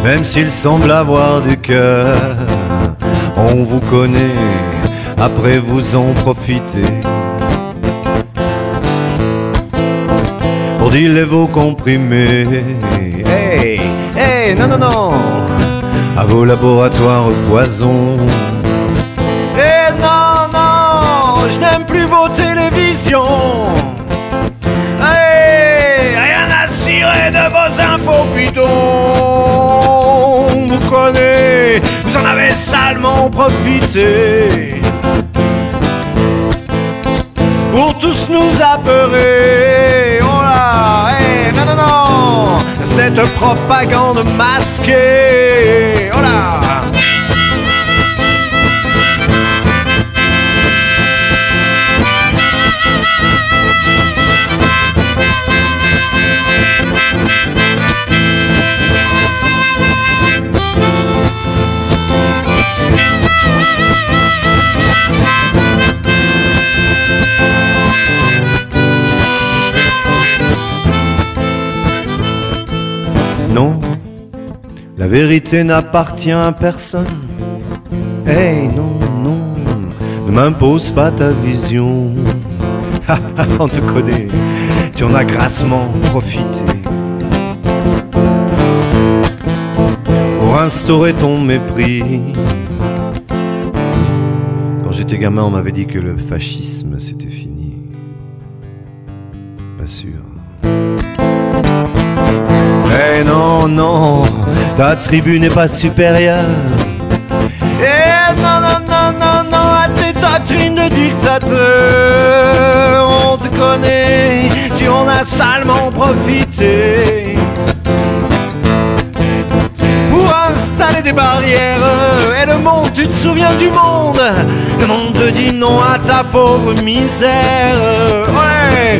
Même s'il semble avoir du cœur, on vous connaît, après vous en profitez. Pour dealer vos comprimés, hey, hey, non, non, non, à vos laboratoires poison. Eh non, non, je n'aime plus vos télévisions. Connaissez, vous en avez salement profité. Pour tous nous apeurer. Oh là, hey, non, non, non, cette propagande masquée. Oh là. Vérité n'appartient à personne. Hey, non, non, ne m'impose pas ta vision. *laughs* On te connaît, tu en as grassement profité. Pour instaurer ton mépris. Quand j'étais gamin, on m'avait dit que le fascisme c'était fini. Pas sûr. Eh non, non, ta tribu n'est pas supérieure. Eh non, non, non, non, non, à tes doctrines de dictateur. On te connaît, tu en as salement profité. Pour installer des barrières, et le monde, tu te souviens du monde? Le monde te dit non à ta pauvre misère. Ouais.